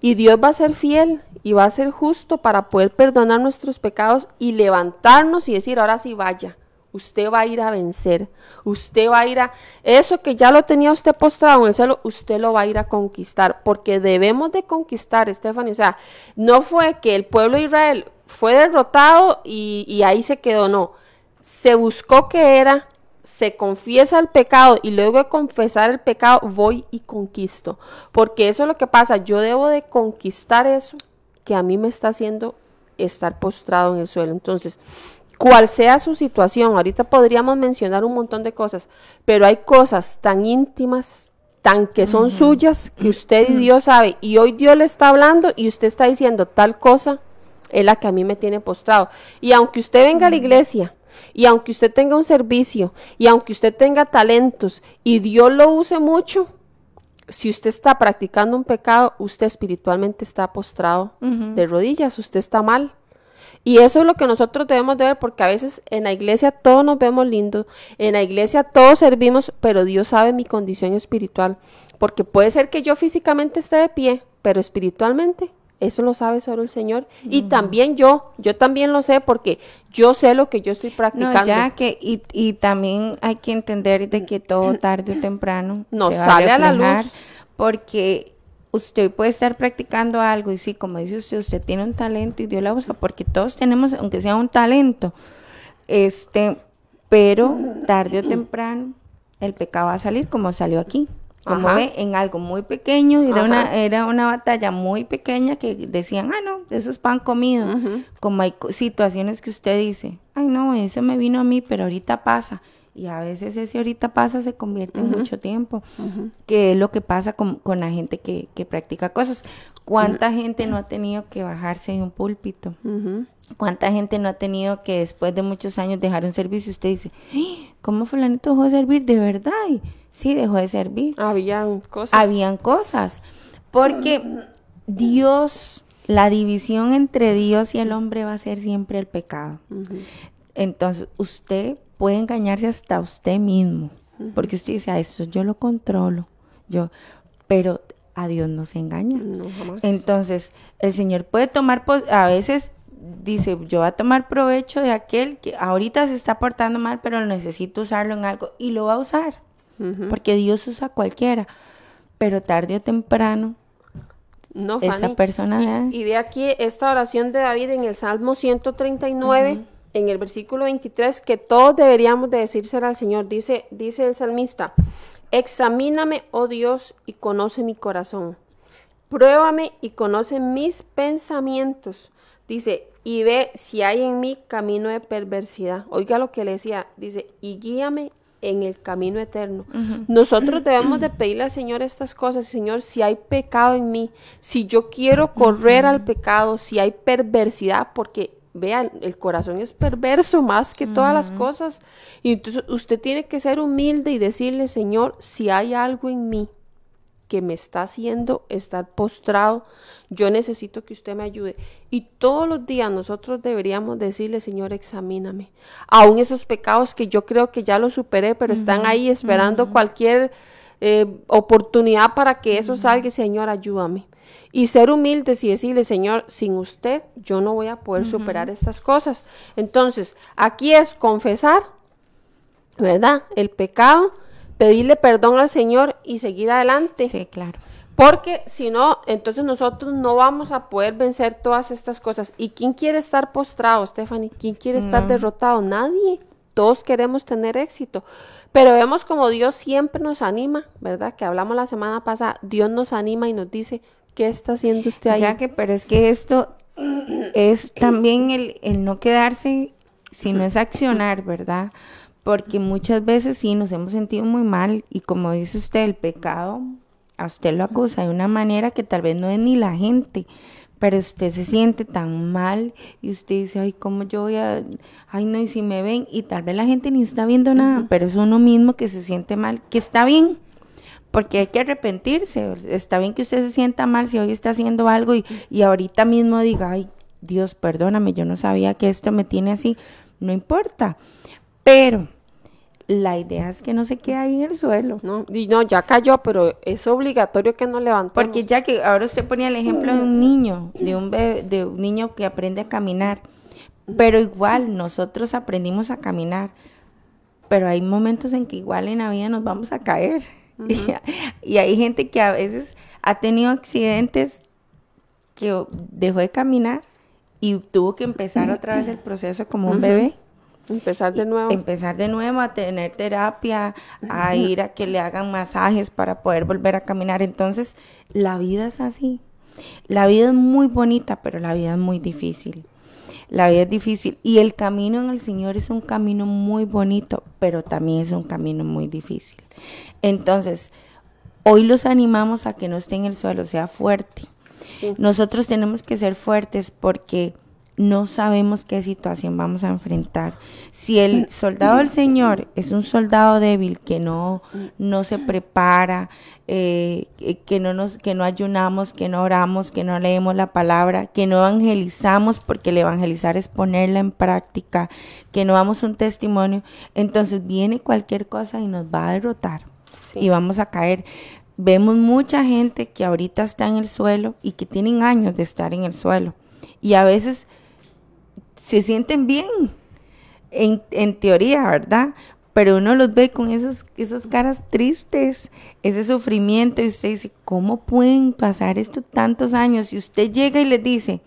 Y Dios va a ser fiel y va a ser justo para poder perdonar nuestros pecados y levantarnos y decir, ahora sí vaya usted va a ir a vencer, usted va a ir a, eso que ya lo tenía usted postrado en el cielo, usted lo va a ir a conquistar, porque debemos de conquistar, Stephanie, o sea, no fue que el pueblo de Israel fue derrotado y, y ahí se quedó, no, se buscó que era, se confiesa el pecado y luego de confesar el pecado voy y conquisto, porque eso es lo que pasa, yo debo de conquistar eso que a mí me está haciendo estar postrado en el suelo, entonces, cual sea su situación, ahorita podríamos mencionar un montón de cosas, pero hay cosas tan íntimas, tan que son suyas, que usted y Dios sabe, y hoy Dios le está hablando y usted está diciendo tal cosa, es la que a mí me tiene postrado. Y aunque usted venga a la iglesia, y aunque usted tenga un servicio, y aunque usted tenga talentos, y Dios lo use mucho, si usted está practicando un pecado, usted espiritualmente está postrado de rodillas, usted está mal. Y eso es lo que nosotros debemos de ver porque a veces en la iglesia todos nos vemos lindos, en la iglesia todos servimos, pero Dios sabe mi condición espiritual. Porque puede ser que yo físicamente esté de pie, pero espiritualmente eso lo sabe solo el Señor. Y también yo, yo también lo sé porque yo sé lo que yo estoy practicando. No, ya que, y, y también hay que entender de que todo tarde o temprano nos sale a, a la luz. Porque usted puede estar practicando algo y sí, como dice usted, usted tiene un talento y Dios la usa, porque todos tenemos, aunque sea un talento, este, pero tarde o temprano el pecado va a salir como salió aquí. Como ve, en algo muy pequeño, era una, era una batalla muy pequeña que decían, ah, no, eso es pan comido. Como hay situaciones que usted dice, ay, no, eso me vino a mí, pero ahorita pasa y a veces ese ahorita pasa se convierte en mucho tiempo, que es lo que pasa con, la gente que, practica cosas. ¿Cuánta gente no ha tenido que bajarse en un púlpito? ¿Cuánta gente no ha tenido que después de muchos años dejar un servicio? Usted dice, ¿cómo fulanito dejó de servir? ¿De verdad? sí, dejó de servir. Habían cosas. Habían cosas. Porque Dios, la división entre Dios y el hombre va a ser siempre el pecado. Entonces, usted puede engañarse hasta usted mismo, porque usted dice, a eso yo lo controlo, yo, pero a Dios no se engaña. Entonces, el Señor puede tomar, a veces dice, yo voy a tomar provecho de aquel que ahorita se está portando mal, pero necesito usarlo en algo, y lo va a usar, porque Dios usa a cualquiera, pero tarde o temprano no, esa persona... Y, y, ve aquí esta oración de David en el Salmo 139 en el versículo 23 que todos deberíamos de decírselo al Señor. Dice, dice el salmista, examíname, oh Dios, y conoce mi corazón. Pruébame y conoce mis pensamientos. Dice, y ve si hay en mí camino de perversidad. Oiga lo que le decía, dice, y guíame en el camino eterno. Nosotros debemos de pedirle al Señor estas cosas, Señor, si hay pecado en mí, si yo quiero correr al pecado, si hay perversidad, porque vean, el corazón es perverso más que todas las cosas. Y entonces usted tiene que ser humilde y decirle, Señor, si hay algo en mí que me está haciendo estar postrado. Yo necesito que usted me ayude. Y todos los días nosotros deberíamos decirle, Señor, examíname. Aún esos pecados que yo creo que ya los superé, pero están ahí esperando cualquier eh, oportunidad para que eso salga, Señor, ayúdame. Y ser humildes y decirle, Señor, sin usted yo no voy a poder superar estas cosas. Entonces, aquí es confesar, ¿verdad? El pecado, pedirle perdón al Señor y seguir adelante. Sí, claro. Porque si no, entonces nosotros no vamos a poder vencer todas estas cosas. ¿Y quién quiere estar postrado, Stephanie? ¿Quién quiere estar derrotado? Nadie. Todos queremos tener éxito. Pero vemos como Dios siempre nos anima, ¿verdad? Que hablamos la semana pasada. Dios nos anima y nos dice, ¿qué está haciendo usted ahí? Ya que, pero es que esto es también el, el no quedarse, sino es accionar, ¿verdad? Porque muchas veces sí nos hemos sentido muy mal y como dice usted, el pecado a usted lo acusa de una manera que tal vez no es ni la gente, pero usted se siente tan mal y usted dice, ay, ¿cómo yo voy a, ay, no, y si me ven, y tal vez la gente ni está viendo nada, pero es uno mismo que se siente mal, que está bien, porque hay que arrepentirse, está bien que usted se sienta mal si hoy está haciendo algo y, y ahorita mismo diga, ay, Dios, perdóname, yo no sabía que esto me tiene así, no importa, pero la idea es que no se quede ahí en el suelo. No, y no, ya cayó, pero es obligatorio que no levantemos. Porque ya que ahora usted ponía el ejemplo de un niño, de un bebé, de un niño que aprende a caminar, pero igual nosotros aprendimos a caminar, pero hay momentos en que igual en la vida nos vamos a caer. y, hay gente que a veces ha tenido accidentes que dejó de caminar y tuvo que empezar otra vez el proceso como un bebé. Empezar de nuevo. Empezar de nuevo a tener terapia, a ir a que le hagan masajes para poder volver a caminar. Entonces, la vida es así. La vida es muy bonita, pero la vida es muy difícil. La vida es difícil. Y el camino en el Señor es un camino muy bonito, pero también es un camino muy difícil. Entonces, hoy los animamos a que no estén en el suelo, sea fuerte. Nosotros tenemos que ser fuertes porque no sabemos qué situación vamos a enfrentar. Si el soldado del Señor es un soldado débil que no, no se prepara, eh, que, no nos, que no ayunamos, que no oramos, que no leemos la palabra, que no evangelizamos, porque el evangelizar es ponerla en práctica, que no damos un testimonio, entonces viene cualquier cosa y nos va a derrotar y vamos a caer. Vemos mucha gente que ahorita está en el suelo y que tienen años de estar en el suelo. Y a veces se sienten bien, en, en teoría, ¿verdad? Pero uno los ve con esas, esas caras tristes, ese sufrimiento, y usted dice, ¿cómo pueden pasar esto tantos años? Y usted llega y le dice,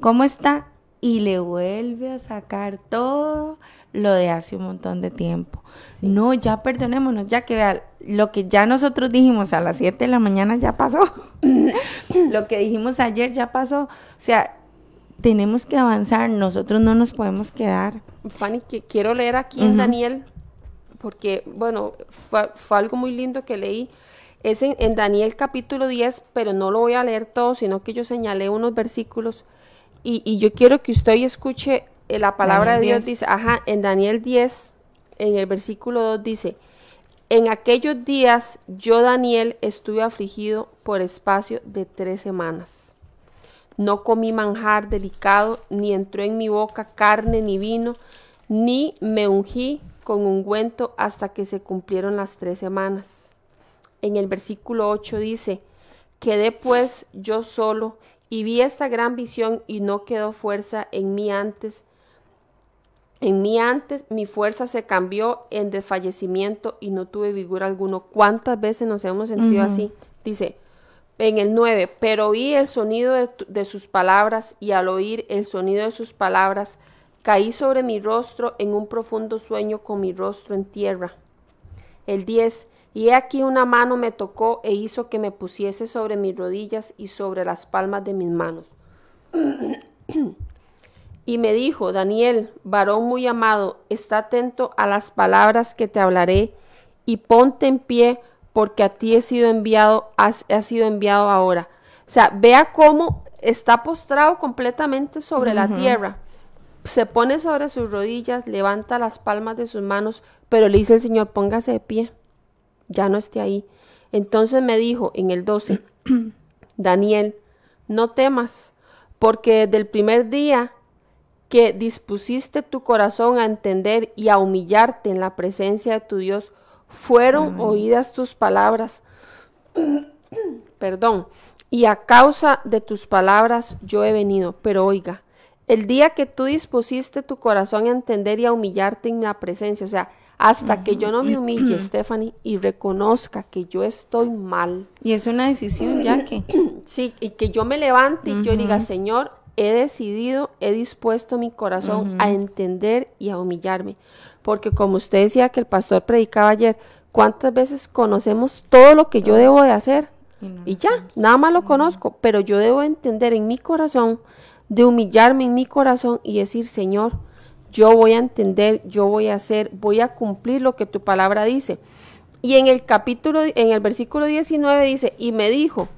¿cómo está? Y le vuelve a sacar todo lo de hace un montón de tiempo. No, ya perdonémonos, ya que vea, lo que ya nosotros dijimos a las 7 de la mañana ya pasó. lo que dijimos ayer ya pasó. O sea, tenemos que avanzar, nosotros no nos podemos quedar. Fanny, que quiero leer aquí en Daniel, porque, bueno, fue, algo muy lindo que leí. Es en, Daniel capítulo 10, pero no lo voy a leer todo, sino que yo señalé unos versículos y, yo quiero que usted hoy escuche eh, la palabra de Dios. Dice, ajá, en Daniel 10, en el versículo 2 dice, en aquellos días yo, Daniel, estuve afligido por espacio de tres semanas no comí manjar delicado, ni entró en mi boca carne ni vino, ni me ungí con ungüento hasta que se cumplieron las tres semanas. En el versículo 8 dice, quedé pues yo solo y vi esta gran visión y no quedó fuerza en mí antes. En mí antes mi fuerza se cambió en desfallecimiento y no tuve vigor alguno. ¿Cuántas veces nos hemos sentido así? Dice, en el 9, pero oí el sonido de, sus palabras y al oír el sonido de sus palabras, caí sobre mi rostro en un profundo sueño con mi rostro en tierra. El 10, y he aquí una mano me tocó e hizo que me pusiese sobre mis rodillas y sobre las palmas de mis manos. y me dijo, Daniel, varón muy amado, está atento a las palabras que te hablaré y ponte en pie porque a ti he sido enviado, has, sido enviado ahora. O sea, vea cómo está postrado completamente sobre la tierra. Se pone sobre sus rodillas, levanta las palmas de sus manos, pero le dice el Señor, póngase de pie, ya no esté ahí. Entonces me dijo en el 12, Daniel, no temas, porque desde el primer día que dispusiste tu corazón a entender y a humillarte en la presencia de tu Dios, fueron oídas tus palabras. Perdón. Y a causa de tus palabras yo he venido. Pero oiga, el día que tú dispusiste tu corazón a entender y a humillarte en la presencia, o sea, hasta que yo no me humille, Stephanie, y reconozca que yo estoy mal. Y es una decisión ya que. Sí, y que yo me levante y yo diga, Señor, he decidido, he dispuesto mi corazón a entender y a humillarme. Porque como usted decía que el pastor predicaba ayer, ¿cuántas veces conocemos todo lo que yo debo de hacer? Y, ya, nada más lo conozco, pero yo debo entender en mi corazón, de humillarme en mi corazón y decir, Señor, yo voy a entender, yo voy a hacer, voy a cumplir lo que tu palabra dice. Y en el capítulo, en el versículo 19 dice, y me dijo,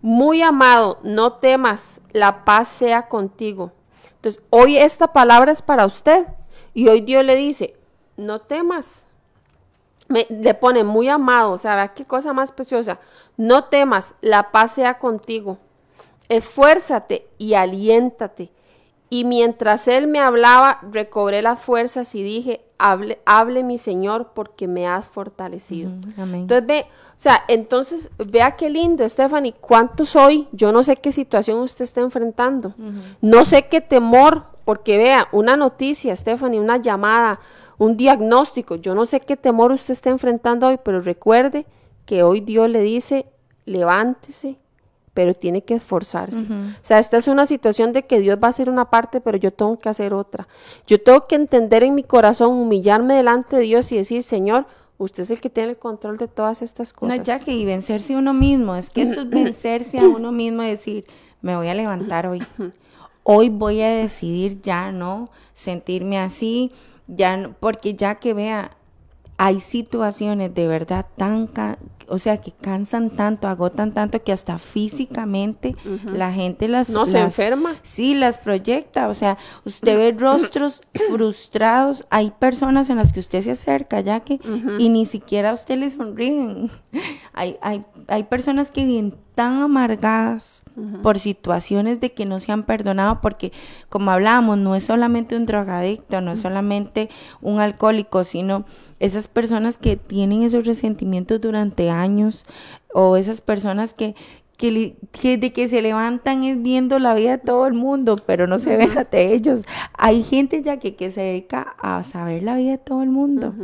muy amado, no temas, la paz sea contigo. Entonces, hoy esta palabra es para usted. Y hoy Dios le dice, no temas. Me, le pone muy amado, o sea, qué cosa más preciosa. No temas, la paz sea contigo. Esfuérzate y aliéntate. Y mientras él me hablaba, recobré las fuerzas y dije, hable, hable mi Señor porque me has fortalecido. Entonces ve, o sea, entonces vea qué lindo, Stephanie, cuánto soy, yo no sé qué situación usted está enfrentando, no sé qué temor, porque vea, una noticia, Stephanie, una llamada, un diagnóstico, yo no sé qué temor usted está enfrentando hoy, pero recuerde que hoy Dios le dice, levántese, pero tiene que esforzarse. O sea, esta es una situación de que Dios va a hacer una parte, pero yo tengo que hacer otra. Yo tengo que entender en mi corazón, humillarme delante de Dios y decir, Señor, usted es el que tiene el control de todas estas cosas. No, ya que y vencerse a uno mismo, es que esto es vencerse a uno mismo y decir, me voy a levantar hoy. Hoy voy a decidir ya no sentirme así, ya no, porque ya que vea, hay situaciones de verdad tan, o sea, que cansan tanto, agotan tanto que hasta físicamente la gente las... No se enferma. Sí, las proyecta, o sea, usted ve rostros frustrados, hay personas en las que usted se acerca ya que, y ni siquiera a usted le sonríen. hay, hay, hay personas que vienen tan amargadas por situaciones de que no se han perdonado, porque como hablábamos, no es solamente un drogadicto, no es solamente un alcohólico, sino esas personas que tienen esos resentimientos durante años o esas personas que, que, de que se levantan es viendo la vida de todo el mundo, pero no se ven ante ellos. Hay gente ya que, que se dedica a saber la vida de todo el mundo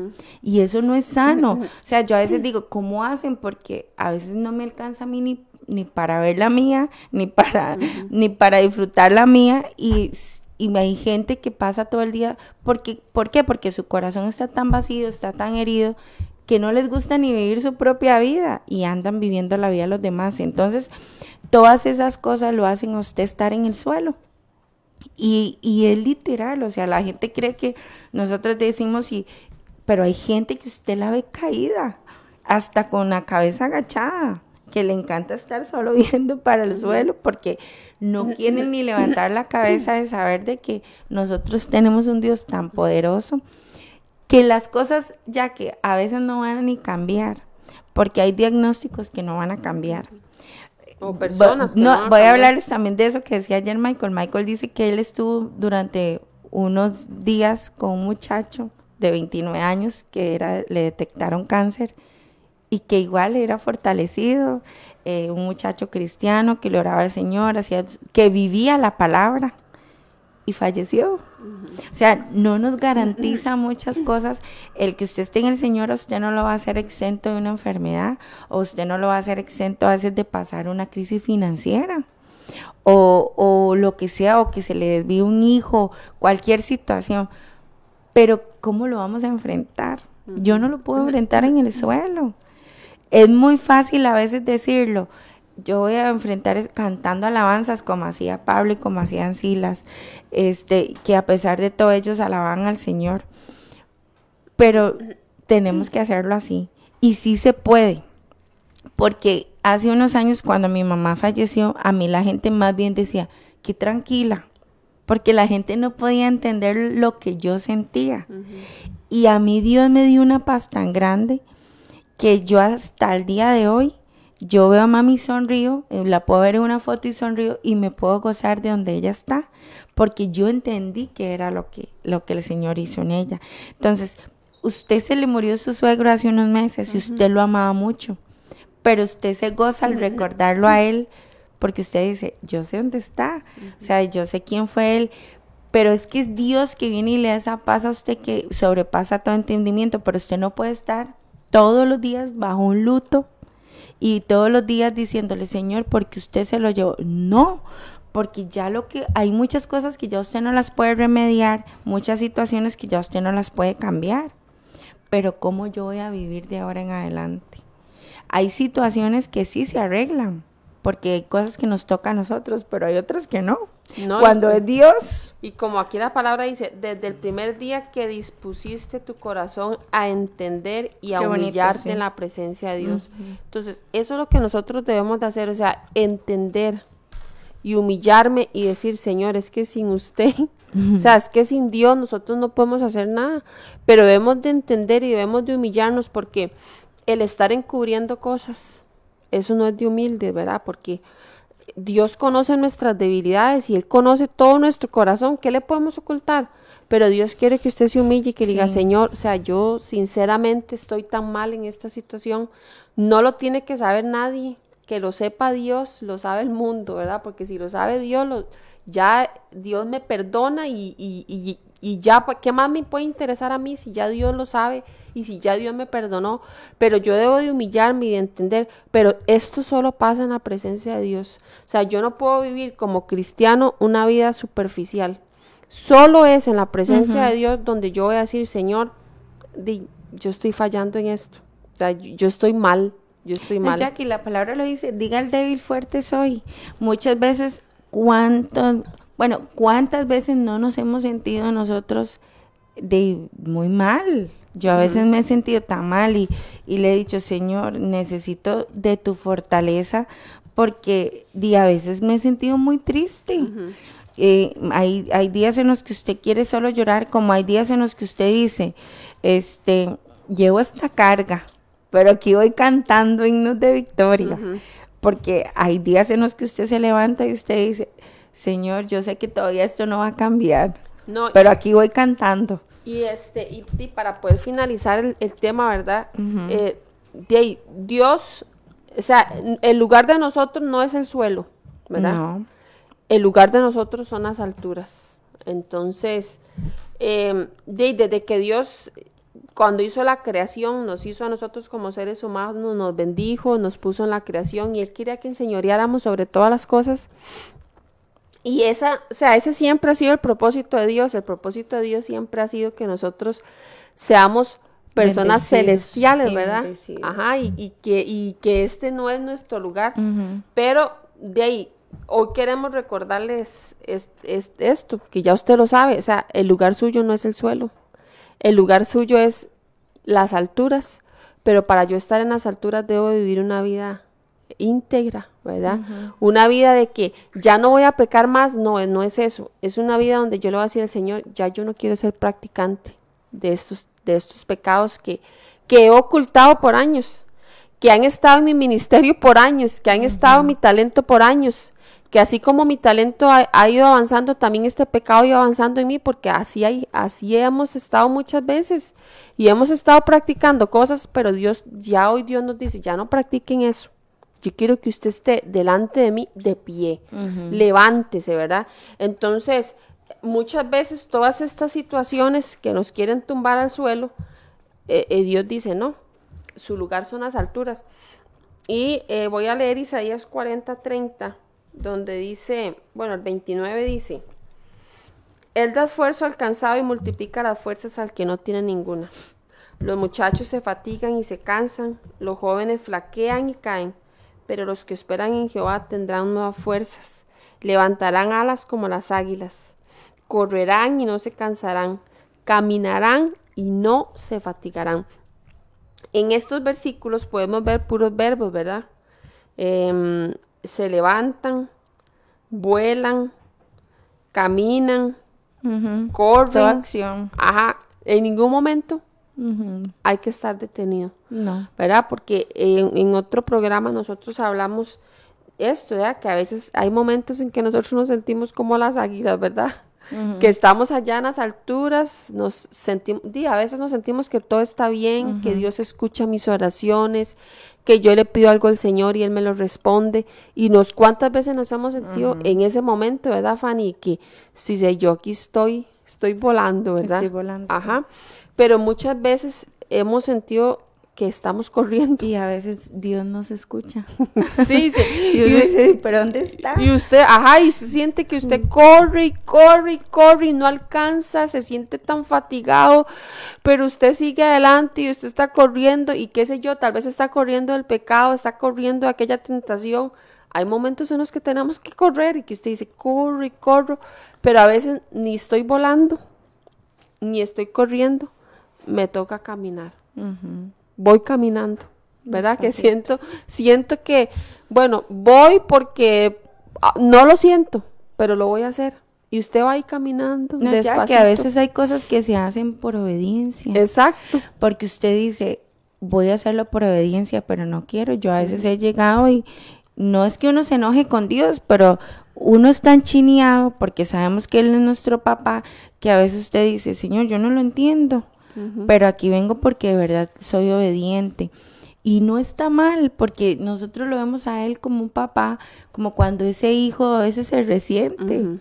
y eso no es sano. O sea, yo a veces digo, ¿cómo hacen? Porque a veces no me alcanza a mí ni ni para ver la mía, ni para, ni para disfrutar la mía. Y, y hay gente que pasa todo el día, porque, ¿por qué? Porque su corazón está tan vacío, está tan herido, que no les gusta ni vivir su propia vida y andan viviendo la vida de los demás. Entonces, todas esas cosas lo hacen a usted estar en el suelo. Y, y es literal, o sea, la gente cree que nosotros decimos, y, pero hay gente que usted la ve caída, hasta con la cabeza agachada que le encanta estar solo viendo para el suelo porque no quieren ni levantar la cabeza de saber de que nosotros tenemos un Dios tan poderoso que las cosas ya que a veces no van a ni cambiar porque hay diagnósticos que no van a cambiar. O personas. Que no, voy a hablarles también de eso que decía ayer Michael. Michael dice que él estuvo durante unos días con un muchacho de 29 años que era, le detectaron cáncer y que igual era fortalecido, eh, un muchacho cristiano que le oraba al Señor, hacía, que vivía la palabra y falleció. O sea, no nos garantiza muchas cosas. El que usted esté en el Señor, usted no lo va a hacer exento de una enfermedad, o usted no lo va a hacer exento a veces de pasar una crisis financiera, o, o lo que sea, o que se le desvíe un hijo, cualquier situación. Pero, ¿cómo lo vamos a enfrentar? Yo no lo puedo enfrentar en el suelo. Es muy fácil a veces decirlo. Yo voy a enfrentar cantando alabanzas como hacía Pablo y como hacían Silas, este, que a pesar de todo ellos alaban al Señor. Pero tenemos que hacerlo así. Y sí se puede. Porque hace unos años cuando mi mamá falleció, a mí la gente más bien decía, que tranquila, porque la gente no podía entender lo que yo sentía. Y a mí Dios me dio una paz tan grande que yo hasta el día de hoy, yo veo a mami y sonrío, eh, la puedo ver en una foto y sonrío y me puedo gozar de donde ella está, porque yo entendí que era lo que, lo que el Señor hizo en ella. Entonces, usted se le murió su suegro hace unos meses y usted lo amaba mucho, pero usted se goza al recordarlo a él, porque usted dice, yo sé dónde está, o sea, yo sé quién fue él, pero es que es Dios que viene y le da esa paz a usted que sobrepasa todo entendimiento, pero usted no puede estar todos los días bajo un luto y todos los días diciéndole, Señor, porque usted se lo llevó. No, porque ya lo que hay muchas cosas que ya usted no las puede remediar, muchas situaciones que ya usted no las puede cambiar. Pero ¿cómo yo voy a vivir de ahora en adelante? Hay situaciones que sí se arreglan, porque hay cosas que nos toca a nosotros, pero hay otras que no. Cuando es Dios. Y como aquí la palabra dice, desde el primer día que dispusiste tu corazón a entender y a humillarte en la presencia de Dios. Entonces, eso es lo que nosotros debemos de hacer, o sea, entender y humillarme y decir, Señor, es que sin usted, o sea, es que sin Dios nosotros no podemos hacer nada, pero debemos de entender y debemos de humillarnos porque el estar encubriendo cosas, eso no es de humilde, ¿verdad? Porque Dios conoce nuestras debilidades y Él conoce todo nuestro corazón. ¿Qué le podemos ocultar? Pero Dios quiere que usted se humille y que diga, Señor, o sea, yo sinceramente estoy tan mal en esta situación. No lo tiene que saber nadie. Que lo sepa Dios, lo sabe el mundo, ¿verdad? Porque si lo sabe Dios, lo, ya Dios me perdona y, y, y ya, ¿qué más me puede interesar a mí si ya Dios lo sabe y si ya Dios me perdonó? Pero yo debo de humillarme y de entender, pero esto solo pasa en la presencia de Dios. O sea, yo no puedo vivir como cristiano una vida superficial. Solo es en la presencia de Dios donde yo voy a decir, Señor, yo estoy fallando en esto. O sea, yo estoy mal, yo estoy mal. Jackie, la palabra lo dice, diga el débil fuerte soy. Muchas veces, ¿cuánto bueno, ¿cuántas veces no nos hemos sentido nosotros de muy mal? Yo a veces me he sentido tan mal y, le he dicho, Señor, necesito de tu fortaleza porque a veces me he sentido muy triste. Eh, hay, hay días en los que usted quiere solo llorar, como hay días en los que usted dice, este, llevo esta carga, pero aquí voy cantando himnos de victoria. Porque hay días en los que usted se levanta y usted dice, Señor, yo sé que todavía esto no va a cambiar, no, pero aquí voy cantando. Y este y, para poder finalizar el, tema, ¿verdad? Eh, Dios, o sea, el lugar de nosotros no es el suelo, ¿verdad? No. El lugar de nosotros son las alturas. Entonces, em, desde que Dios cuando hizo la creación, nos hizo a nosotros como seres humanos, nos bendijo, nos puso en la creación y Él quería que enseñoreáramos sobre todas las cosas. Y esa, o sea, ese siempre ha sido el propósito de Dios. El propósito de Dios siempre ha sido que nosotros seamos personas celestiales, ¿verdad? Ajá, y, que, y que este no es nuestro lugar. Pero de ahí, hoy queremos recordarles esto, que ya usted lo sabe, o sea, el lugar suyo no es el suelo. El lugar suyo es las alturas, pero para yo estar en las alturas debo vivir una vida íntegra, ¿verdad? Una vida de que ya no voy a pecar más, no, no es eso. Es una vida donde yo le voy a decir al Señor, ya yo no quiero ser practicante de estos, de estos pecados que, que he ocultado por años, que han estado en mi ministerio por años, que han estado en mi talento por años, que así como mi talento ha, ido avanzando, también este pecado ha ido avanzando en mí, porque así, hay, así hemos estado muchas veces y hemos estado practicando cosas, pero Dios, ya hoy Dios nos dice, ya no practiquen eso yo quiero que usted esté delante de mí de pie, levántese, ¿verdad? Entonces, muchas veces todas estas situaciones que nos quieren tumbar al suelo, eh, eh, Dios dice, no, su lugar son las alturas. Y eh, voy a leer Isaías 40, 30, donde dice, bueno, el 29 dice, Él da esfuerzo al cansado y multiplica las fuerzas al que no tiene ninguna. Los muchachos se fatigan y se cansan, los jóvenes flaquean y caen pero los que esperan en Jehová tendrán nuevas fuerzas, levantarán alas como las águilas, correrán y no se cansarán, caminarán y no se fatigarán. En estos versículos podemos ver puros verbos, ¿verdad? Em, se levantan, vuelan, caminan, corren. acción. Ajá. En ningún momento Hay que estar detenido. No. ¿verdad? Porque en, en otro programa nosotros hablamos esto, ¿verdad? Que a veces hay momentos en que nosotros nos sentimos como las águilas, ¿verdad? Que estamos allá en las alturas, nos sentimos, a veces nos sentimos que todo está bien, que Dios escucha mis oraciones, que yo le pido algo al Señor y Él me lo responde. Y nos, ¿cuántas veces nos hemos sentido en ese momento, ¿verdad, Fanny? Que si sé yo aquí estoy, estoy volando, ¿verdad? Estoy volando, sí. Ajá. Pero muchas veces hemos sentido que estamos corriendo. Y a veces Dios nos escucha. Sí, sí. Y usted, ¿pero dónde está? y usted, ajá, y usted siente que usted corre y corre y corre y no alcanza, se siente tan fatigado, pero usted sigue adelante y usted está corriendo y qué sé yo, tal vez está corriendo del pecado, está corriendo de aquella tentación. Hay momentos en los que tenemos que correr y que usted dice, corro y corro, pero a veces ni estoy volando, ni estoy corriendo, me toca caminar voy caminando, ¿verdad? Que siento, siento que, bueno, voy porque ah, no lo siento, pero lo voy a hacer. Y usted va ahí caminando, No, ya que despacito. a veces hay cosas que se hacen por obediencia. Exacto. Porque usted dice, voy a hacerlo por obediencia, pero no quiero. Yo a veces he llegado y no es que uno se enoje con Dios, pero uno es tan chineado porque sabemos que Él es nuestro papá, que a veces usted dice, Señor, yo no lo entiendo, pero aquí vengo porque de verdad soy obediente. Y no está mal, porque nosotros lo vemos a Él como un papá, como cuando ese hijo a veces se resiente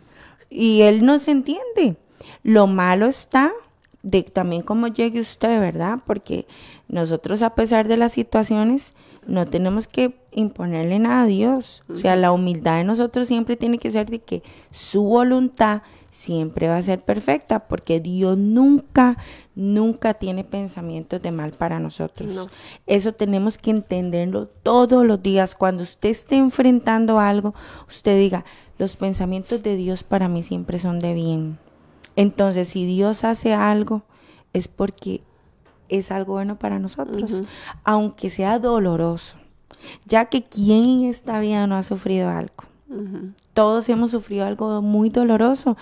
y él no se entiende. Lo malo está de también cómo llegue usted, ¿verdad? Porque nosotros a pesar de las situaciones no tenemos que imponerle nada a Dios. O sea, la humildad de nosotros siempre tiene que ser de que su voluntad siempre va a ser perfecta, porque Dios nunca, nunca tiene pensamientos de mal para nosotros. No. Eso tenemos que entenderlo todos los días. Cuando usted esté enfrentando algo, usted diga, los pensamientos de Dios para mí siempre son de bien. Entonces, si Dios hace algo, es porque es algo bueno para nosotros, aunque sea doloroso. Ya que quién en esta vida no ha sufrido algo. Todos hemos sufrido algo muy doloroso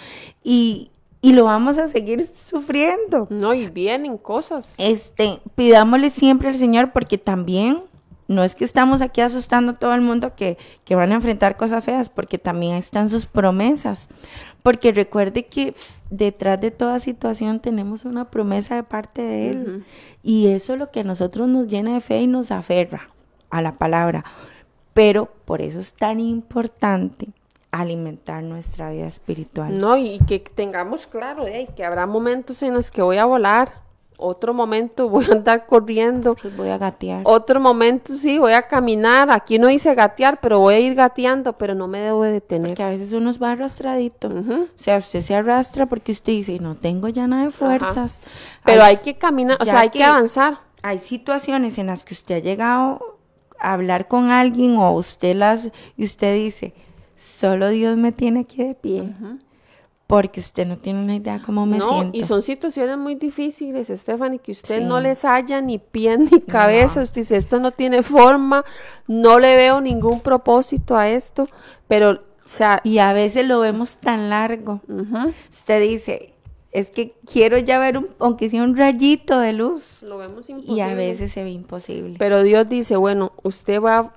y, y lo vamos a seguir sufriendo No, y vienen cosas. este, pidámosle siempre al Señor porque también no es que estamos aquí asustando a todo el mundo que, que van a enfrentar cosas feas, porque también están sus promesas. Porque recuerde que detrás de toda situación tenemos una promesa de parte de Él. Y eso es lo que a nosotros nos llena de fe y nos aferra a la palabra. Pero por eso es tan importante alimentar nuestra vida espiritual. No, y que tengamos claro, eh, que habrá momentos en los que voy a volar, otro momento voy a andar corriendo, Pues voy a gatear. otro momento sí, voy a caminar. Aquí no dice gatear, pero voy a ir gateando, pero no me debo de detener. Porque a veces uno va arrastradito. O sea, usted se arrastra porque usted dice, no tengo ya nada de fuerzas. Pero hay que caminar, o sea, hay que, que- avanzar. Hay situaciones en las que usted ha llegado a hablar con alguien o usted las y usted dice, solo Dios me tiene aquí de pie. Porque usted no tiene una idea cómo me no, siento. y son situaciones muy difíciles, Stephanie, que usted Sí. no les halla ni pie ni cabeza. Usted dice, esto no tiene forma, no le veo ningún propósito a esto, pero, o sea, Y a veces lo vemos tan largo. ujú, Usted dice, es que quiero ya ver, un, aunque sea un rayito de luz. lo vemos imposible. Y a veces se ve imposible. Pero Dios dice, bueno, usted va,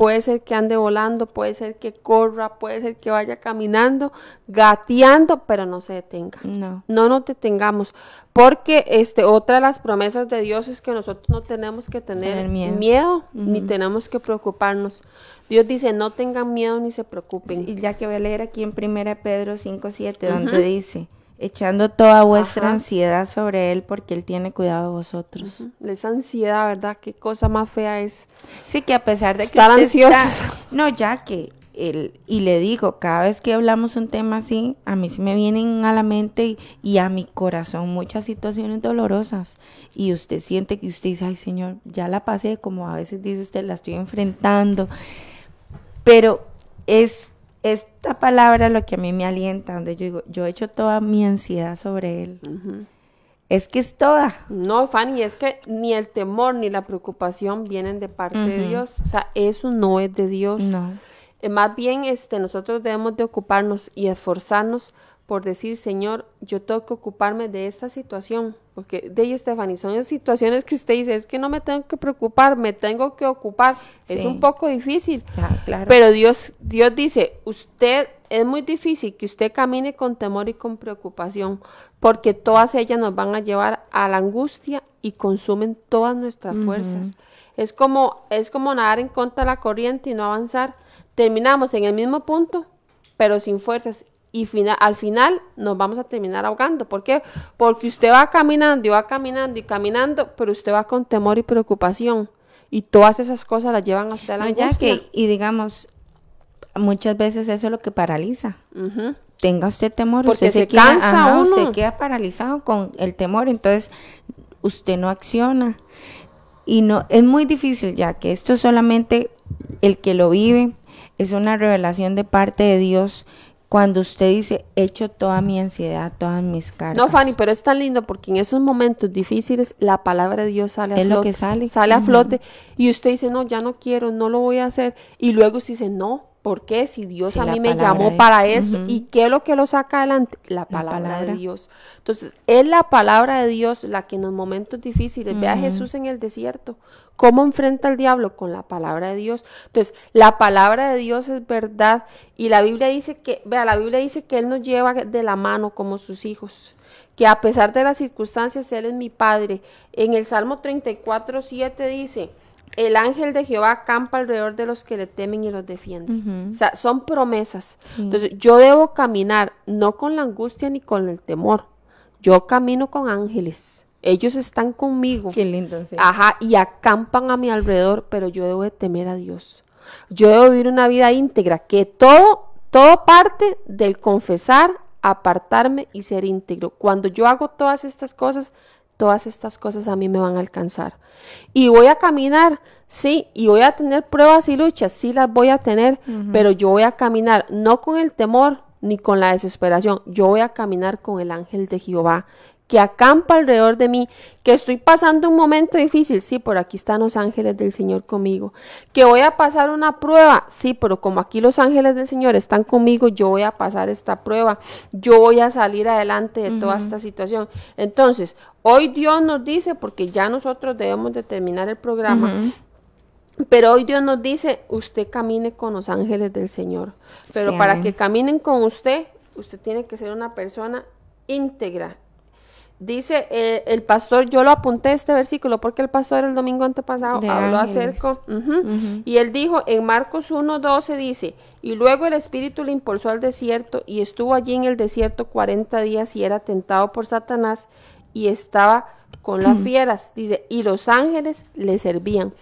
puede ser que ande volando, puede ser que corra, puede ser que vaya caminando, gateando, pero no se detenga. no. No nos detengamos, porque este otra de las promesas de Dios es que nosotros no tenemos que tener, Tener miedo. miedo, ni tenemos que preocuparnos. Dios dice, no tengan miedo ni se preocupen. Y ya que voy a leer aquí en 1 Pedro 5, 7, donde dice, echando toda vuestra Ajá. ansiedad sobre Él porque Él tiene cuidado de vosotros. Esa ansiedad, ¿verdad? Qué cosa más fea es. Sí, que a pesar de Estar que está- ansiosos. no, ya que, el, y le digo, cada vez que hablamos un tema así, a mí se me vienen a la mente y, y a mi corazón muchas situaciones dolorosas. Y usted siente que usted dice, ay Señor, ya la pasé, como a veces dice usted, la estoy enfrentando. Pero es esta palabra lo que a mí me alienta, donde yo digo, yo he hecho toda mi ansiedad sobre Él. Es que es toda. No, Fanny, es que ni el temor ni la preocupación vienen de parte de Dios. O sea, eso no es de Dios. No. Eh, más bien, este, nosotros debemos de ocuparnos y esforzarnos por decir, Señor, yo tengo que ocuparme de esta situación. Porque de ahí, Stephanie, son situaciones que usted dice, es que no me tengo que preocupar, me tengo que ocupar. Es un poco difícil. Claro. Pero Dios, Dios dice, usted es muy difícil que usted camine con temor y con preocupación, porque todas ellas nos van a llevar a la angustia y consumen todas nuestras fuerzas. Es como, es como nadar en contra de la corriente y no avanzar. Terminamos en el mismo punto, pero sin fuerzas. Y fina- al final nos vamos a terminar ahogando. ¿Por qué? Porque usted va caminando y va caminando y caminando, pero usted va con temor y preocupación. Y todas esas cosas las llevan a usted a la No, ya angustia. que, y digamos, muchas veces eso es lo que paraliza. Tenga usted temor, Porque usted se queda, cansa ajá, uno. usted queda paralizado con el temor, entonces usted no acciona. Y no, es muy difícil ya que esto solamente el que lo vive es una revelación de parte de Dios cuando usted dice, echo toda mi ansiedad, todas mis cargas. No, Fanny, pero es tan lindo porque en esos momentos difíciles la palabra de Dios sale a Es lo que sale. Sale a flote y usted dice, no, ya no quiero, no lo voy a hacer. Y luego usted dice, no, ¿por qué? Si Dios a mí me llamó para esto. ¿Y qué es lo que lo saca adelante? La palabra, de palabra. Dios. Entonces, es la palabra de Dios la que en los momentos difíciles, ve a Jesús en el desierto. ¿Cómo enfrenta al diablo? Con la palabra de Dios. Entonces, la palabra de Dios es verdad. Y la Biblia dice que, vea, la Biblia dice que Él nos lleva de la mano como sus hijos. Que a pesar de las circunstancias, Él es mi Padre. En el Salmo 34, 7 dice, el ángel de Jehová acampa alrededor de los que le temen y los defiende. O sea, son promesas. Sí. Entonces, yo debo caminar no con la angustia ni con el temor. Yo camino con ángeles. Ellos están conmigo. Qué lindo, sí. Ajá, y acampan a mi alrededor, pero yo debo de temer a Dios. Yo debo vivir una vida íntegra, que todo, todo parte del confesar, apartarme y ser íntegro. Cuando yo hago todas estas cosas, todas estas cosas a mí me van a alcanzar. Y voy a caminar, sí, y voy a tener pruebas y luchas, sí las voy a tener, pero yo voy a caminar no con el temor ni con la desesperación, yo voy a caminar con el ángel de Jehová que acampa alrededor de mí, que estoy pasando un momento difícil, sí, por aquí están los ángeles del Señor conmigo, que voy a pasar una prueba, sí, pero como aquí los ángeles del Señor están conmigo, yo voy a pasar esta prueba, yo voy a salir adelante de toda esta situación. Entonces, hoy Dios nos dice, porque ya nosotros debemos de terminar el programa, pero hoy Dios nos dice, usted camine con los ángeles del Señor. Pero Sí, para amén. que caminen con usted, usted tiene que ser una persona íntegra. Dice eh, el pastor, yo lo apunté este versículo porque el pastor el domingo antepasado De habló ángeles. acerca. Y él dijo en Marcos 1:12 dice, y luego el Espíritu le impulsó al desierto y estuvo allí en el desierto 40 días y era tentado por Satanás y estaba con las fieras. Dice, y los ángeles le servían.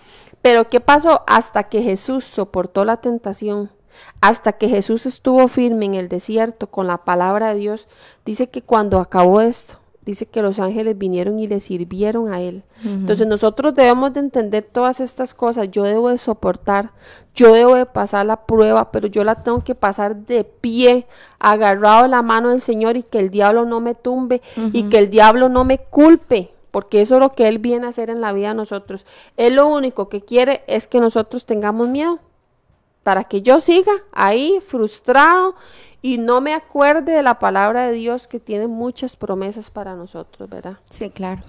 Pero ¿qué pasó? Hasta que Jesús soportó la tentación, hasta que Jesús estuvo firme en el desierto con la palabra de Dios, dice que cuando acabó esto, dice que los ángeles vinieron y le sirvieron a él. Entonces nosotros debemos de entender todas estas cosas. Yo debo de soportar, yo debo de pasar la prueba, pero yo la tengo que pasar de pie, agarrado de la mano del Señor y que el diablo no me tumbe y que el diablo no me culpe. Porque eso es lo que Él viene a hacer en la vida de nosotros. Él lo único que quiere es que nosotros tengamos miedo. Para que yo siga ahí frustrado y no me acuerde de la palabra de Dios que tiene muchas promesas para nosotros, ¿verdad? Sí, claro.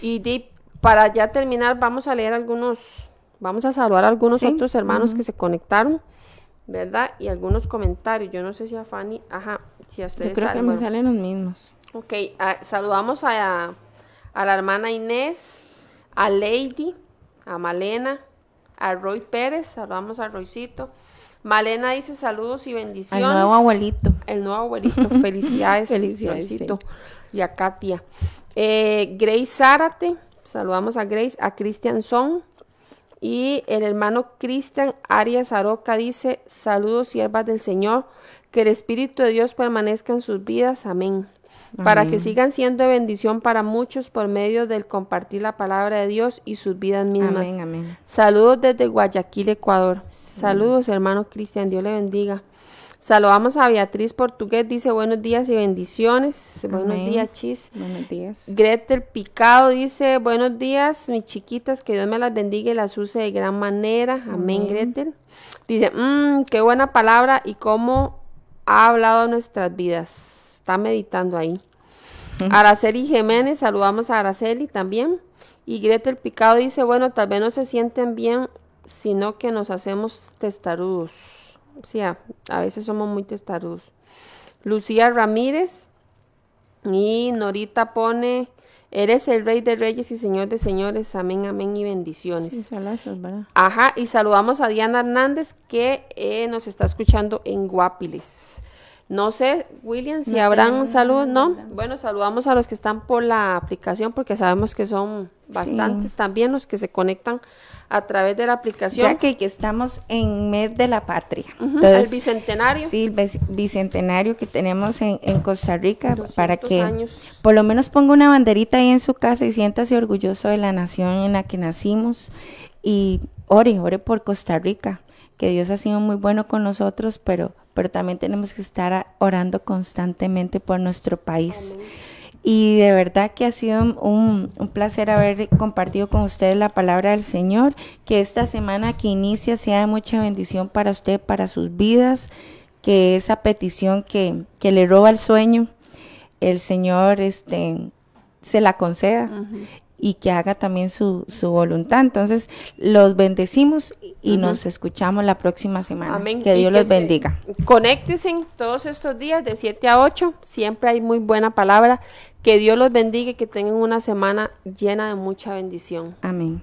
Y di- para ya terminar, vamos a leer algunos, vamos a saludar a algunos Sí, otros hermanos que se conectaron, ¿verdad? Y algunos comentarios. Yo no sé si a Fanny, ajá, si a ustedes Yo creo que salen, me bueno. salen los mismos. Ok, saludamos a, a la hermana Inés, a Lady, a Malena, a Roy Pérez, saludamos a Roycito. Malena dice saludos y bendiciones. Al nuevo abuelito. El nuevo abuelito, felicidades, Felicidades, sí. Y a Katia. Eh, Grace Zárate, saludamos a Grace, a Cristian Son. Y el hermano Cristian Arias Aroca dice, saludos siervas del Señor, que el Espíritu de Dios permanezca en sus vidas, amén. Para que sigan siendo de bendición para muchos por medio del compartir la palabra de Dios y sus vidas mismas. Amén, amén. Saludos desde Guayaquil, Ecuador. Saludos, hermano Cristian, Dios le bendiga. Saludamos a Beatriz Portugués, dice buenos días y bendiciones. Buenos días, chis. Buenos días. Gretel Picado dice, buenos días, mis chiquitas, que Dios me las bendiga y las use de gran manera. Amén, Amén. Gretel. Dice, "Mm, qué buena palabra y cómo ha hablado nuestras vidas. Está meditando ahí. Araceli Jiménez, saludamos a Araceli también. Y Greta el Picado dice, bueno, tal vez no se sienten bien, sino que nos hacemos testarudos. Sí, a, a veces somos muy testarudos. Lucía Ramírez y Norita pone, eres el rey de reyes y señor de señores, amén, amén y bendiciones. Ajá, y saludamos a Diana Hernández que eh, nos está escuchando en Guapiles. No sé, William, si No habrán saludos, ¿no? Bueno, saludamos a los que están por la aplicación porque sabemos que son bastantes también los que se conectan a través de la aplicación. Ya que, que estamos en mes de la patria. Entonces, el bicentenario. Sí, el bic- bicentenario que tenemos en, en Costa Rica 200 para que años. por lo menos ponga una banderita ahí en su casa y siéntase orgulloso de la nación en la que nacimos y ore, ore por Costa Rica, que Dios ha sido muy bueno con nosotros, pero, pero también tenemos que estar orando constantemente por nuestro país. Y de verdad que ha sido un, un placer haber compartido con ustedes la palabra del Señor. Que esta semana que inicia sea de mucha bendición para usted, para sus vidas. Que esa petición que, que le roba el sueño, el Señor este, se la conceda y que haga también su, su voluntad. Entonces, los bendecimos y nos escuchamos la próxima semana. Amén. Que Dios los se- bendiga. Conéctense todos estos días de 7 a 8. Siempre hay muy buena palabra. Que Dios los bendiga y que tengan una semana llena de mucha bendición. Amén.